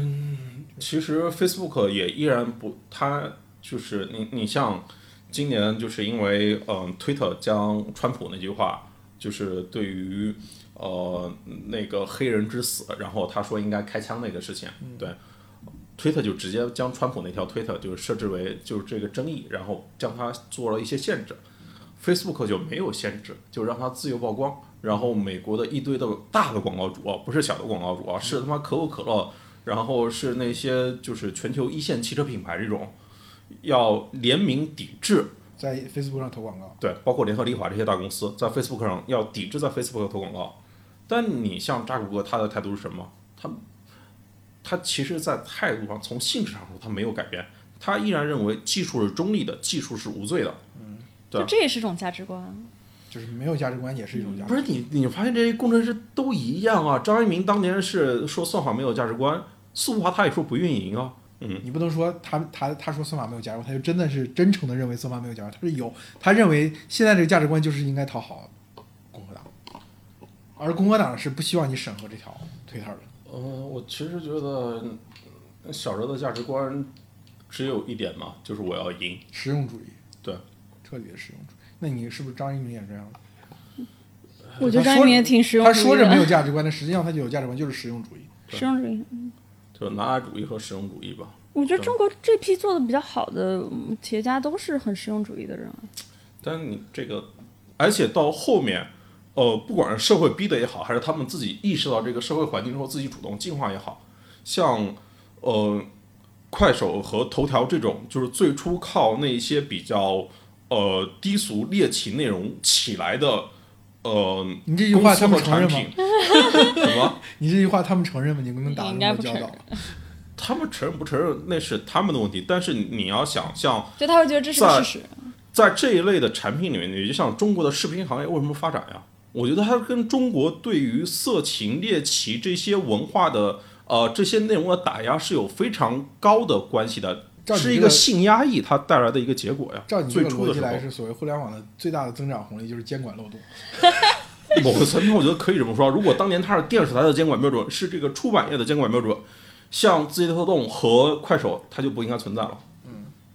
其实 Facebook 也依然不，它就是你你像今年就是因为嗯、，Twitter 将川普那句话，就是对于呃那个黑人之死，然后他说应该开枪那个事情，对。推特就直接将川普那条推特就是设置为就是这个争议，然后将它做了一些限制。Facebook 就没有限制，就让它自由曝光。然后美国的一堆的大的广告主啊，不是小的广告主啊，是他妈可口可乐，然后是那些就是全球一线汽车品牌这种，要联名抵制，在 Facebook 上投广告，对，包括联合利华这些大公司在 Facebook 上要抵制在 Facebook 投广告。但你像扎克伯格，他的态度是什么？他他其实，在态度上，从性质上说，他没有改变，他依然认为技术是中立的，技术是无罪的。嗯对就这也是一种价值观。就是没有价值观也是一种价值观。不是你，你发现这些工程师都一样啊？张一鸣当年是说算法没有价值观，苏华他也说不运营啊。嗯你不能说他他他说算法没有价值观，他就真的是真诚的认为算法没有价值观，他是有，他认为现在这个价值观就是应该讨好共和党，而共和党是不希望你审核这条推特的。呃，我其实觉得小时候的价值观只有一点嘛，就是我要赢。实用主义，对，彻底的实用主义。那你是不是张一鸣也这样？我觉得张一鸣也挺实用主义的。他说着没有 价值观，但实际上他就有价值观，就是实用主义。实用主义。就拿来主义和实用主义吧。我觉得中国这批做的比较好的嗯企业家都是很实用主义的人啊。但你这个，而且到后面，呃，不管是社会逼的也好，还是他们自己意识到这个社会环境之后自己主动进化也好，像呃快手和头条这种，就是最初靠那些比较呃低俗猎奇内容起来的，呃，你这句话他们公司和承认吗产品 什么？你这句话他们承认吗？你跟他们打了应该不承那么交道认？他们承认不承认那是他们的问题，但是你要想象就他会觉得这是事实。在这一类的产品里面，你就像中国的视频行业为什么发展呀？我觉得它跟中国对于色情、猎奇这些文化的呃这些内容的打压是有非常高的关系的，是一个性压抑它带来的一个结果呀。照你这个最初的时候逻辑来，是所谓互联网的最大的增长红利就是监管漏洞。某个层面我觉得可以这么说。如果当年它是电视台的监管标准，是这个出版业的监管标准，像字节跳动和快手，它就不应该存在了。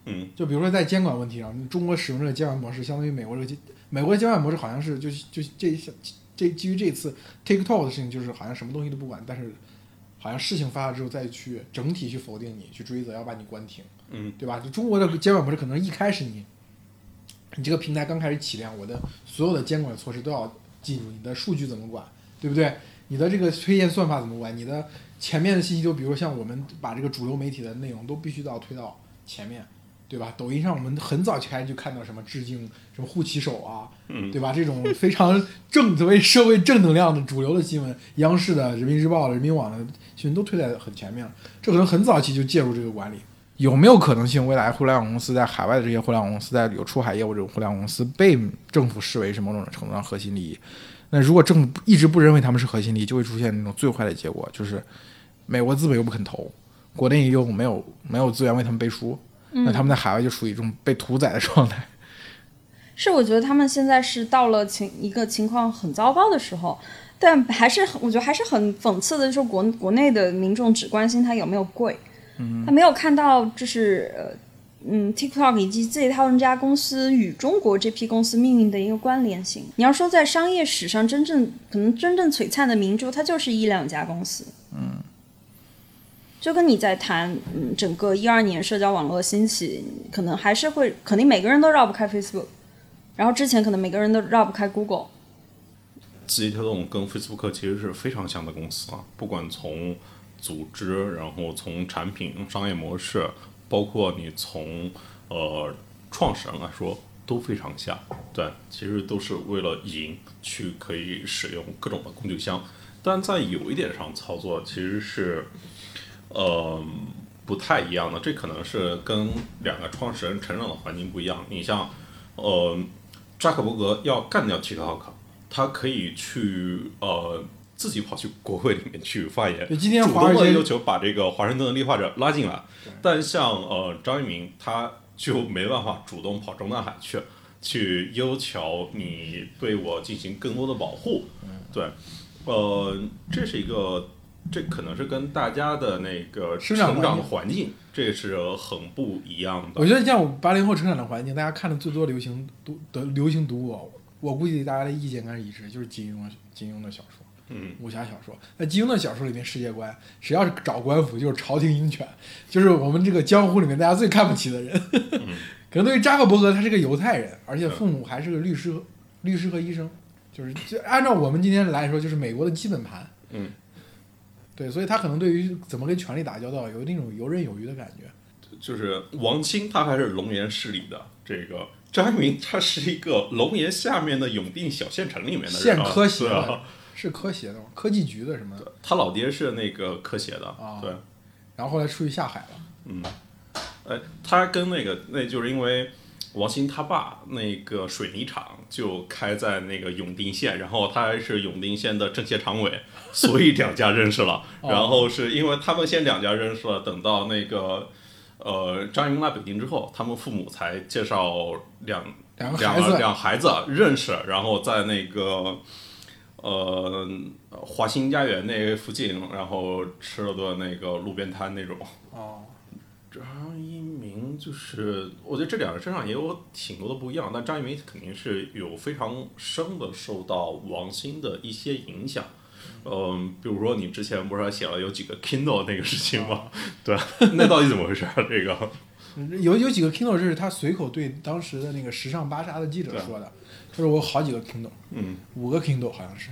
嗯就比如说在监管问题上，中国使用这个监管模式，相当于美国这个监美国的监管模式好像是就就这一这基于这次 TikTok 的事情，就是好像什么东西都不管，但是好像事情发了之后再去整体去否定你，去追责，要把你关停，嗯，对吧？就中国的监管模式可能一开始你你这个平台刚开始起量，我的所有的监管措施都要记住，你的数据怎么管，对不对？你的这个推荐算法怎么管？你的前面的信息就比如像我们把这个主流媒体的内容都必须都要推到前面，对吧？抖音上我们很早就开始就看到什么致敬什么护旗手啊，嗯对吧？这种非常正所谓社会正能量的主流的新闻，央视的、人民日报的、人民网的新闻都推在很前面了，这可能很早期就介入这个管理。有没有可能性，未来互联网公司在海外的这些互联网公司，在有出海业务这种互联网公司被政府视为是某种程度上核心利益？那如果政府一直不认为他们是核心利益，就会出现那种最坏的结果，就是美国资本又不肯投，国内又没有没有资源为他们背书，那他们在海外就属于一种被屠宰的状态。是，我觉得他们现在是到了情一个情况很糟糕的时候，但还是我觉得还是很讽刺的，就是国国内的民众只关心它有没有贵，他没有看到就是呃嗯 TikTok 以及字节跳动这家公司与中国这批公司命运的一个关联性。你要说在商业史上真正可能真正璀璨的明珠，它就是一两家公司，嗯。就跟你在谈，嗯，整个一二年社交网络兴起，可能还是会，肯定每个人都绕不开 Facebook，然后之前可能每个人都绕不开 Google，字节跳动跟 Facebook 其实是非常像的公司啊，不管从组织，然后从产品、商业模式，包括你从呃创始人来说都非常像。对，其实都是为了赢去可以使用各种的工具箱，但在有一点上操作其实是呃不太一样的。这可能是跟两个创始人成长的环境不一样。你像呃扎克伯格要干掉 TikTok。他可以去呃自己跑去国会里面去发言，对今天主动的要求把这个华盛顿的立法者拉进来。但像呃张一鸣，他就没办法主动跑中南海去，去要求你对我进行更多的保护。对，呃，这是一个，这可能是跟大家的那个生长成长环境的环境，这是很不一样的。我觉得像我八零后成长的环境，大家看的最多流行读的流行读物，我估计大家的意见应该是一致，就是金庸金庸的小说，嗯，武侠小说。那金庸的小说里面世界观，谁要是找官府，就是朝廷鹰犬，就是我们这个江湖里面大家最看不起的人。可能对于扎克伯格，他是个犹太人，而且父母还是个律师，律师和医生，就是就按照我们今天来说，就是美国的基本盘。嗯，对，所以他可能对于怎么跟权力打交道，有那种游刃有余的感觉。就是王清他还是龙岩市里的，这个张一鸣他是一个龙岩下面的永定小县城里面的人、县啊，科协的啊，是科协的吗？科技局的什么？他老爹是那个科协的，啊对，然后后来出去下海了。嗯，哎，他跟那个那就是因为王兴他爸那个水泥厂就开在那个永定县，然后他还是永定县的政协常委，所以两家认识了。哦然后是因为他们先两家认识了，等到那个呃张一鸣来北京之后，他们父母才介绍两两两个孩子两孩子认识，然后在那个。呃，华新家园那附近，然后吃了顿那个路边摊那种，哦，张一鸣就是，我觉得这两个人身上也有挺多的不一样，但张一鸣肯定是有非常深的受到王兴的一些影响。嗯，比如说你之前不是还写了有几个 Kindle 那个事情吗？对，那到底怎么回事啊？这个，有有几个 Kindle 这是他随口对当时的那个时尚芭莎的记者说的，他说我有好几个 Kindle，嗯五个 Kindle 好像是。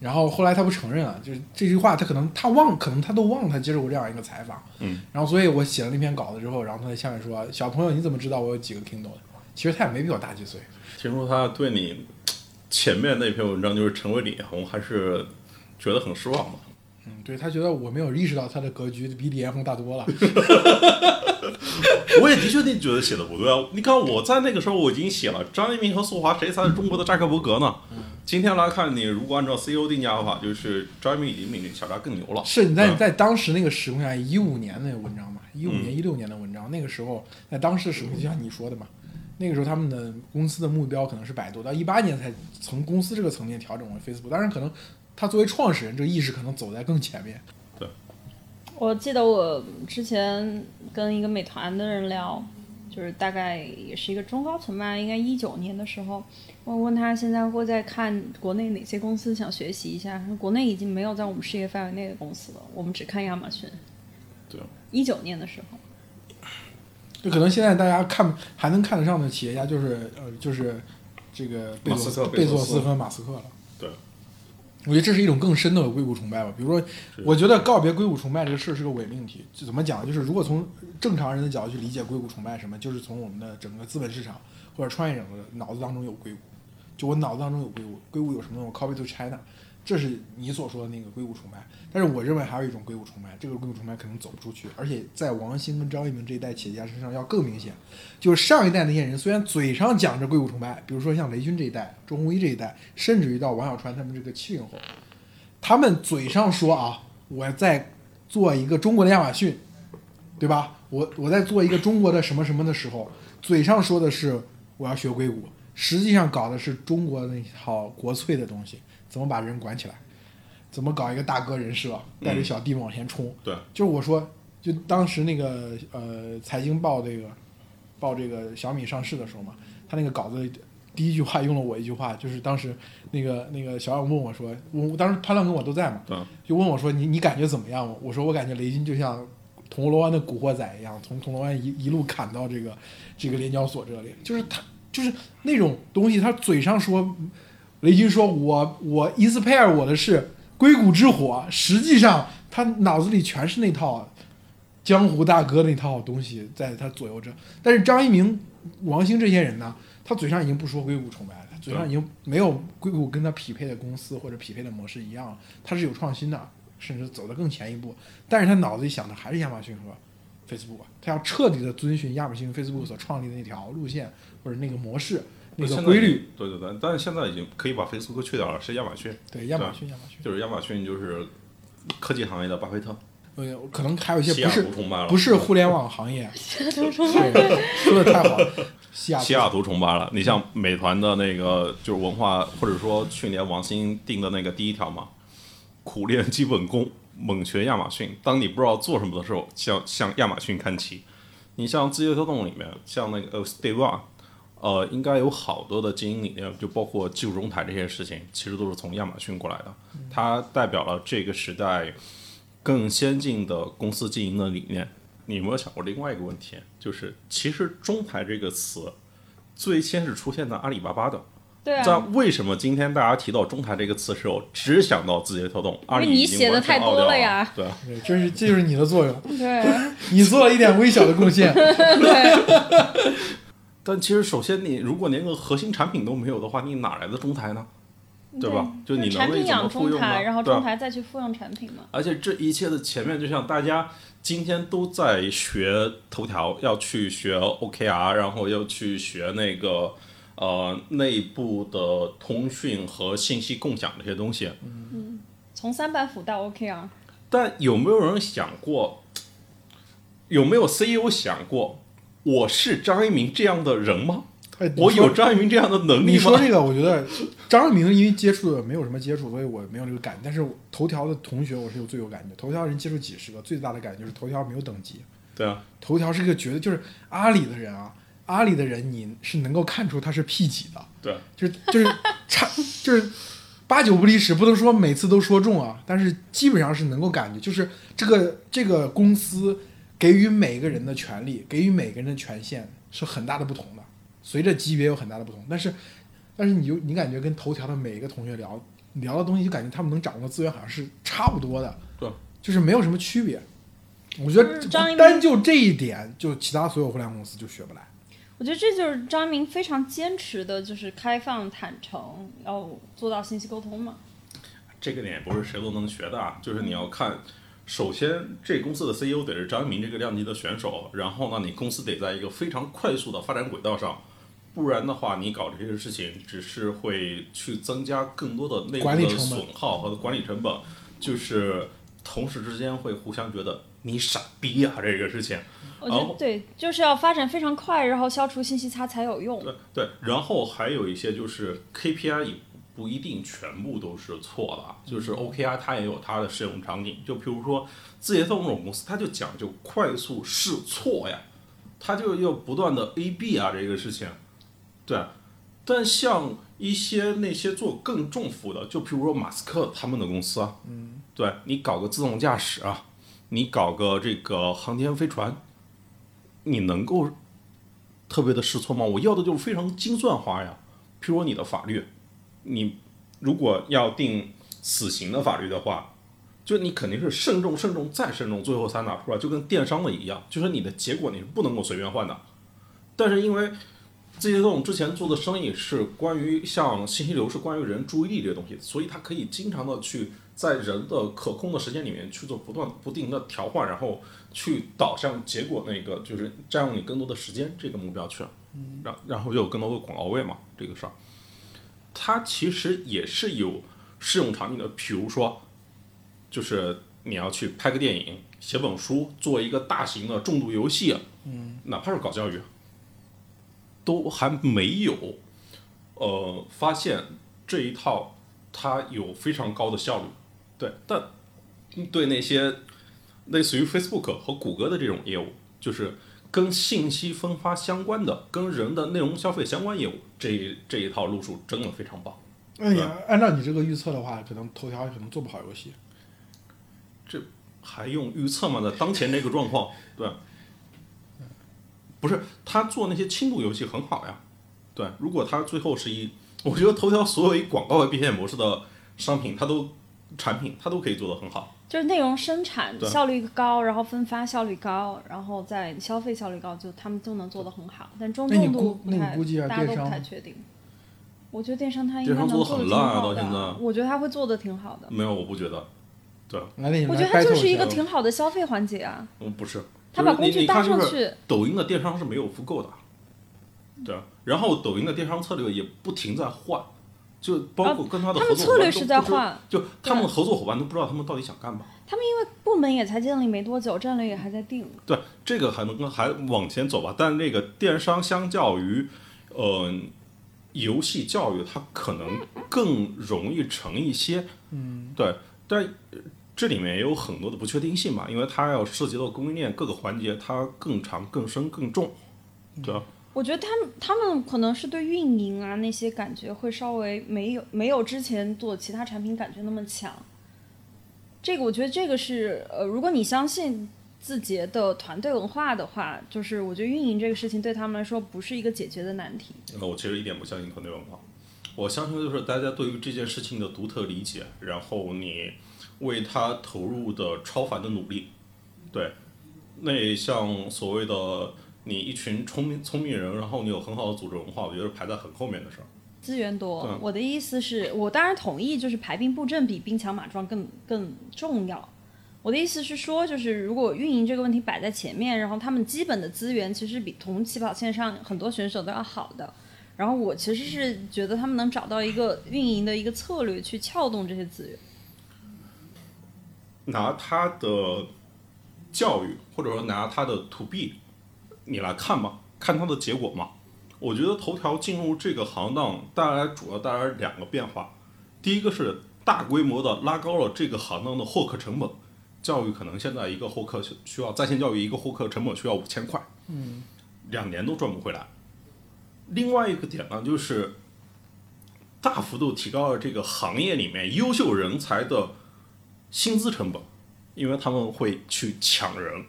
然后后来他不承认了，就是这句话他可能他忘，可能他都忘了他接受过这样一个采访。嗯。然后所以我写了那篇稿子之后，然后他在下面说：“小朋友，你怎么知道我有几个 Kindle 的？”其实他也没比我大几岁。听说他对你前面那篇文章就是成为脸红，还是觉得很失望吧。嗯，对他觉得我没有意识到他的格局比李彦宏大多了。我也的确那觉得写的不对啊！你看我在那个时候我已经写了张一鸣和苏华谁才是中国的扎克伯格呢？今天来看，你如果按照 CEO 定价的话，就是张一鸣已经比小扎更牛了。是你在嗯在当时那个时空下，一五年那个文章嘛，一五年一六年的文章，那个时候在当时的时空就像你说的嘛，那个时候他们的公司的目标可能是百度，到一八年才从公司这个层面调整为 Facebook，当然可能他作为创始人，这个意识可能走在更前面。对我记得我之前跟一个美团的人聊，就是大概也是一个中高层吧，应该一九年的时候，我问他现在会在看国内哪些公司想学习一下，他说国内已经没有在我们事业范围内的公司了，我们只看亚马逊。对，一九年的时候，就可能现在大家看还能看得上的企业家就是呃就是这个贝佐斯贝贝佐斯佐斯和马斯克了。对，我觉得这是一种更深的硅谷崇拜吧。比如说，我觉得告别硅谷崇拜这个事儿是个伪命题。就怎么讲？就是如果从正常人的角度去理解硅谷崇拜什么，就是从我们的整个资本市场或者创业者的脑子当中有硅谷。就我脑子当中有硅谷，硅谷有什么呢？我 copy to China，这是你所说的那个硅谷崇拜。但是我认为还有一种硅谷崇拜，这个硅谷崇拜可能走不出去，而且在王兴跟张一鸣这一代企业家身上要更明显。就是上一代那些人虽然嘴上讲着硅谷崇拜，比如说像雷军这一代、周鸿祎这一代，甚至于到王小川他们这个七零后，他们嘴上说啊，我在做一个中国的亚马逊，对吧？我我在做一个中国的什么什么的时候，嘴上说的是我要学硅谷，实际上搞的是中国那套国粹的东西，怎么把人管起来，怎么搞一个大哥人设，带着小弟们往前冲。对，就是我说，就当时那个呃，财经报这个报这个小米上市的时候嘛，他那个稿子第一句话用了我一句话，就是当时那个那个小杨问我说，我当时潘亮跟我都在嘛，就问我说你你感觉怎么样？我说我感觉雷军就像铜锣湾的古惑仔一样，从铜锣湾一一路砍到这个这个联交所这里，就是他就是那种东西，他嘴上说雷军说我我 inspire 我的是硅谷之火，实际上他脑子里全是那套江湖大哥那套东西在他左右着。但是张一鸣、王兴这些人呢，他嘴上已经不说硅谷崇拜了，他嘴上已经没有硅谷跟他匹配的公司或者匹配的模式一样了，他是有创新的，甚至走得更前一步。但是他脑子里想的还是亚马逊和 Facebook，他要彻底的遵循亚马逊、Facebook 所创立的那条路线或者那个模式、那个规律。对对对，但是现在已经可以把 Facebook 去掉了，是亚马逊，对，亚马逊，亚马逊，就是亚马逊就是科技行业的巴菲特，呃，可能还有一些不是不是互联网行业，对，说的太好了，西雅图西雅图崇拜了。你像美团的那个就是文化，或者说去年王兴定的那个第一条嘛，苦练基本功，猛学亚马逊。当你不知道做什么的时候，向向亚马逊看齐。你像字节跳动里面，像那个呃呃，应该有好多的经营理念，就包括技术中台这些事情，其实都是从亚马逊过来的。它代表了这个时代更先进的公司经营的理念。你有没有想过另外一个问题？就是其实“中台”这个词最先是出现在阿里巴巴的。对啊，但为什么今天大家提到“中台”这个词时候，只想到字节跳动？阿里你写的太多了呀对啊，对，这是这就是你的作用，对 你做了一点微小的贡献。对，但其实首先你如果连个核心产品都没有的话，你哪来的中台呢？对吧？就你能力怎么养中台，复用呢？然后中台再去复用产品嘛。而且这一切的前面，就像大家今天都在学头条，要去学 OKR，然后要去学那个呃内部的通讯和信息共享这些东西。嗯从三板斧到 OKR，但有没有人想过，有没有 CEO 想过，我是张一鸣这样的人吗？哎我有张一鸣这样的能力吗？你说这个，我觉得张一鸣因为接触的没有什么接触，所以我没有这个感觉。但是头条的同学，我是有最有感觉。头条人接触几十个，最大的感觉就是头条没有等级。对啊，头条是个绝对，就是阿里的人啊，阿里的人你是能够看出他是 P 几的，对，就是就是差就是八九不离十，不能说每次都说中啊，但是基本上是能够感觉，就是这个这个公司给予每个人的权利，给予每个人的权限是很大的不同的，随着级别有很大的不同，但是但是你就你感觉跟头条的每一个同学聊聊的东西，就感觉他们能掌握的资源好像是差不多的，对，就是没有什么区别。我觉得张一鸣单就这一点，就其他所有互联网公司就学不来。我觉得这就是张一鸣非常坚持的，就是开放、坦诚，要做到信息沟通嘛。这个点也不是谁都能学的啊，就是你要看，首先这公司的 CEO 得是张一鸣这个量级的选手，然后呢，你公司得在一个非常快速的发展轨道上，不然的话，你搞这些事情只是会去增加更多的内部的损耗和管理成本，就是同事之间会互相觉得你傻逼啊这个事情。我觉得对，就是要发展非常快，然后消除信息差才有用。对对，然后还有一些就是 KPI 也不一定全部都是错的啊，就是 OKR 它也有它的适用场景。就比如说字节跳动这种公司，它就讲究快速试错呀，它就要不断的 A/B 啊这个事情，对。但像一些那些做更重负的，就比如说马斯克他们的公司啊，嗯，对你搞个自动驾驶啊，你搞个这个航天飞船，你能够特别的试错吗？我要的就是非常精算化呀。譬如说你的法律，你如果要定死刑的法律的话，就你肯定是慎重、慎重再慎重，最后才拿出来，就跟电商的一样，就是你的结果你是不能够随便换的。但是因为字节跳动之前做的生意是关于像信息流，是关于人注意力这些东西，所以它可以经常的去在人的可控的时间里面去做不断不定的调换，然后去导向结果那个就是占用你更多的时间这个目标去，然然后就有更多的广告位嘛，这个事儿，它其实也是有适用场景的，比如说，就是你要去拍个电影、写本书、做一个大型的重度游戏，嗯，哪怕是搞教育，都还没有，呃，发现这一套它有非常高的效率，对，但对那些类似于 Facebook 和谷歌的这种业务，就是跟信息分发相关的、跟人的内容消费相关业务，这一这一套路数真的非常棒。那你按照你这个预测的话，可能头条可能做不好游戏。这还用预测吗？在当前这个状况，对，不是他做那些轻度游戏很好呀，对。如果他最后是一，我觉得头条所有以广告为变现模式的商品，它都产品，它都可以做得很好。就是内容生产效率高，然后分发效率高，然后再消费效率高，就他们都能做得很好。但中重度不太，估计啊大家都不太确定。我觉得电商它应该能做得挺很烂啊好的，到现在。我觉得它会做得挺好的。没有，我不觉得，对，我觉得它就是一个挺好的消费环节啊，嗯，不是。他把工具搭上去，抖音的电商是没有复购的，对啊，然后抖音的电商策略也不停在换，就包括跟他的他合作伙伴们策略是都不知，在换，就他们的合作伙伴都不知道他们到底想干嘛。他们因为部门也才建立没多久，战略也还在定。对，这个还能还往前走吧，但那个电商相较于，呃，游戏教育，它可能更容易成一些。嗯，对，但呃这里面也有很多的不确定性嘛，因为它要涉及到供应链各个环节，它更长、更深、更重。对吧？我觉得他们他们可能是对运营啊那些感觉会稍微没有没有之前做其他产品感觉那么强。这个我觉得这个是呃，如果你相信字节的团队文化的话，就是我觉得运营这个事情对他们来说不是一个解决的难题。那我其实一点不相信团队文化，我相信就是大家对于这件事情的独特理解，然后你为他投入的超凡的努力，对，那像所谓的你一群聪明聪明人，然后你有很好的组织文化，我觉得排在很后面的事儿。资源多，我的意思是我当然同意，就是排兵布阵比兵强马壮更更重要。我的意思是说，就是如果运营这个问题摆在前面，然后他们基本的资源其实比同起跑线上很多选手都要好的。然后我其实是觉得他们能找到一个运营的一个策略去撬动这些资源。拿他的教育，或者说拿他的 to B，你来看吧，看它的结果嘛。我觉得头条进入这个行当带来主要带来两个变化，第一个是大规模的拉高了这个行当的获客成本。教育可能现在一个获客需需要在线教育一个获客成本需要五千块，嗯，两年都赚不回来。另外一个点呢，就是大幅度提高了这个行业里面优秀人才的薪资成本，因为他们会去抢人，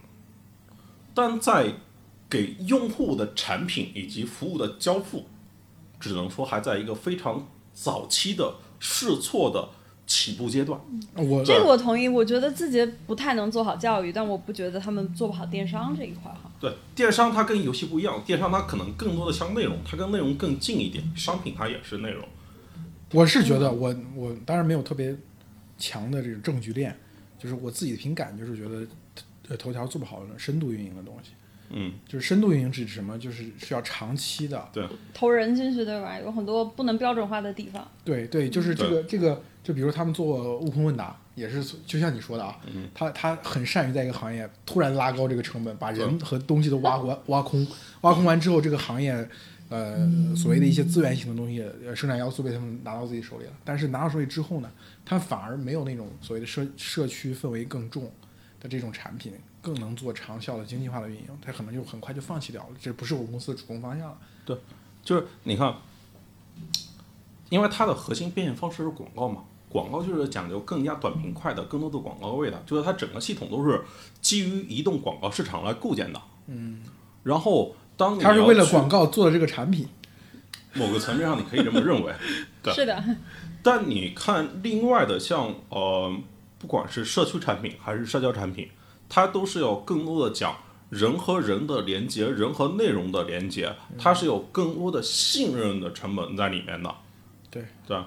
但在给用户的产品以及服务的交付，只能说还在一个非常早期的试错的起步阶段。我这个我同意，我觉得字节不太能做好教育，但我不觉得他们做不好电商这一块哈。对，电商它跟游戏不一样，电商它可能更多的像内容，它跟内容更近一点，商品它也是内容。我是觉得我我当然没有特别强的这个证据链，就是我自己的凭感就是觉得，呃，头条做不好深度运营的东西。嗯，就是深度运营指什么？就是是要长期的。对投人进去对吧？有很多不能标准化的地方。对对，就是这个这个，就比如他们做悟空问答，也是就像你说的啊，他他很善于在一个行业突然拉高这个成本，把人和东西都挖挖挖空，挖空完之后，这个行业呃所谓的一些资源型的东西，呃生产要素被他们拿到自己手里了。但是拿到手里之后呢，他反而没有那种所谓的社社区氛围更重的这种产品。更能做长效的经济化的运营，他可能就很快就放弃掉了，这不是我们公司的主攻方向了。对，就是你看，因为它的核心变现方式是广告嘛，广告就是讲究更加短平快的、更多的广告位的，就是它整个系统都是基于移动广告市场来构建的。嗯。然后，当它是为了广告做的这个产品，某个层面上你可以这么认为。对。是的。但你看另外的，像呃，不管是社区产品还是社交产品。它都是有更多的讲人和人的连接，人和内容的连接，它是有更多的信任的成本在里面的。对对。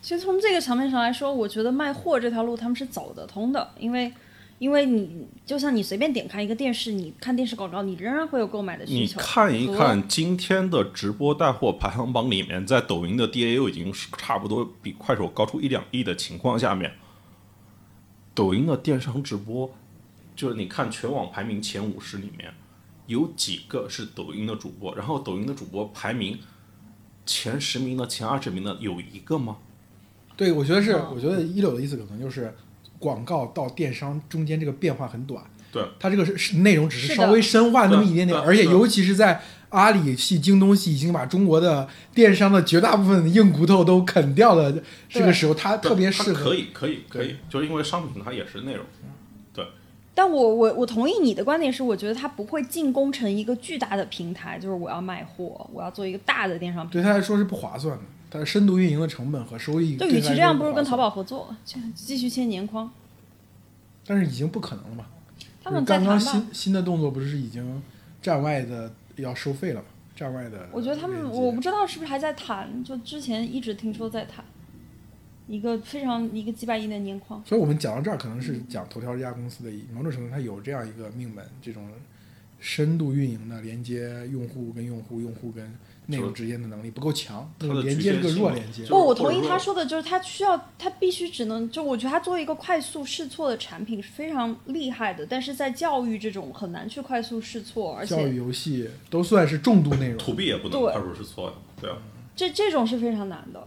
其实从这个层面上来说，我觉得卖货这条路他们是走得通的，因为因为你就像你随便点开一个电视，你看电视广告，你仍然会有购买的需求。你看一看今天的直播带货排行榜里面，在抖音的 DAU 已经是差不多比快手高出一两亿的情况下面，抖音的电商直播。就是你看全网排名前五十里面，有几个是抖音的主播？然后抖音的主播排名前十名的、前二十名的有一个吗？对，我觉得是。我觉得一柳的意思可能就是广告到电商中间这个变化很短。对，它这个是内容只是稍微深化那么一点点，而且尤其是在阿里系、京东系已经把中国的电商的绝大部分硬骨头都啃掉了这个时候，它特别适合。可以，可以，可以，就是因为商品它也是内容。但我我我同意你的观点，是我觉得它不会进攻成一个巨大的平台，就是我要卖货，我要做一个大的电商平台。对他来说是不划算的，它深度运营的成本和收益。对，与其这样，不如跟淘宝合作，继续签年框。但是已经不可能了嘛？他们刚刚新新的动作不是已经站外的要收费了吗？站外的。我觉得他们我不知道是不是还在谈，就之前一直听说在谈。一个非常一个几百亿的年框，所以我们讲到这儿，可能是讲头条这家公司的某种程度，它有这样一个命门，这种深度运营的连接用户跟用户、用户跟内容之间的能力不够强，连接是个弱连接。不，我同意他说的，就是他需要，他必须只能就我觉得他作为一个快速试错的产品是非常厉害的，但是在教育这种很难去快速试错，而且教育游戏都算是重度内容，to B 也不能快速试错呀，对啊，这这种是非常难的。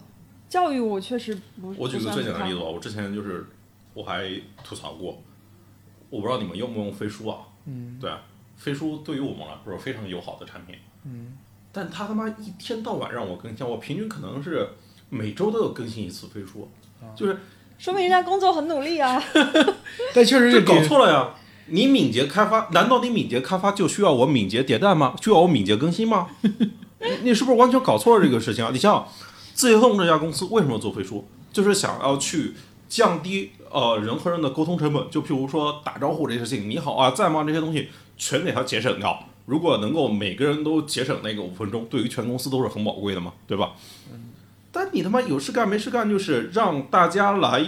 教育我确实不。我举个最简单的例子吧，我之前就是我还吐槽过，我不知道你们用不用飞书啊？嗯。对，飞书对于我们来说非常友好的产品。嗯。但他他妈一天到晚让我更新，我平均可能是每周都有更新一次飞书，就是。说明人家工作很努力啊。但确实是搞错了呀！你敏捷开发，难道你敏捷开发就需要我敏捷迭代吗？需要我敏捷更新吗？你是不是完全搞错了这个事情啊？你像。字节通这家公司为什么做飞书？就是想要去降低呃人和人的沟通成本，就譬如说打招呼这些事情，你好啊，在吗？这些东西全给它节省掉。如果能够每个人都节省那个五分钟，对于全公司都是很宝贵的嘛，对吧？但你他妈有事干没事干，就是让大家来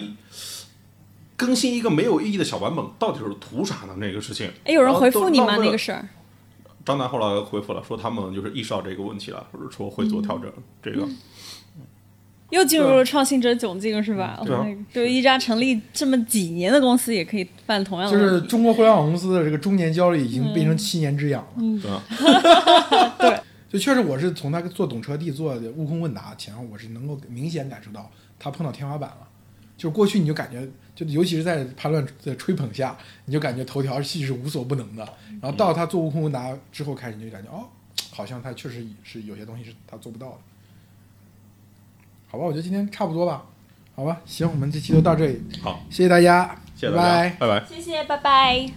更新一个没有意义的小版本，到底是图啥呢？那个事情？哎，有人回复你吗？那个事儿？张楠后来回复了，说他们就是意识到这个问题了，或者说会做调整。这个。又进入了创新者窘境，是吧？对，对，一家成立这么几年的公司也可以犯同样的。就是中国互联网公司的这个中年焦虑已经变成七年之痒了。嗯，对，就确实我是从他做懂车帝做的悟空问答前，我是能够明显感受到他碰到天花板了。就是过去你就感觉，就尤其是在叛乱的吹捧下，你就感觉头条系是无所不能的。然后到他做悟空问答之后开始，你就感觉哦，好像他确实是有些东西是他做不到的。好吧，我觉得今天差不多吧，好吧，行，我们这期就到这里，好，谢谢大家，谢谢大家，拜拜，谢谢，拜拜。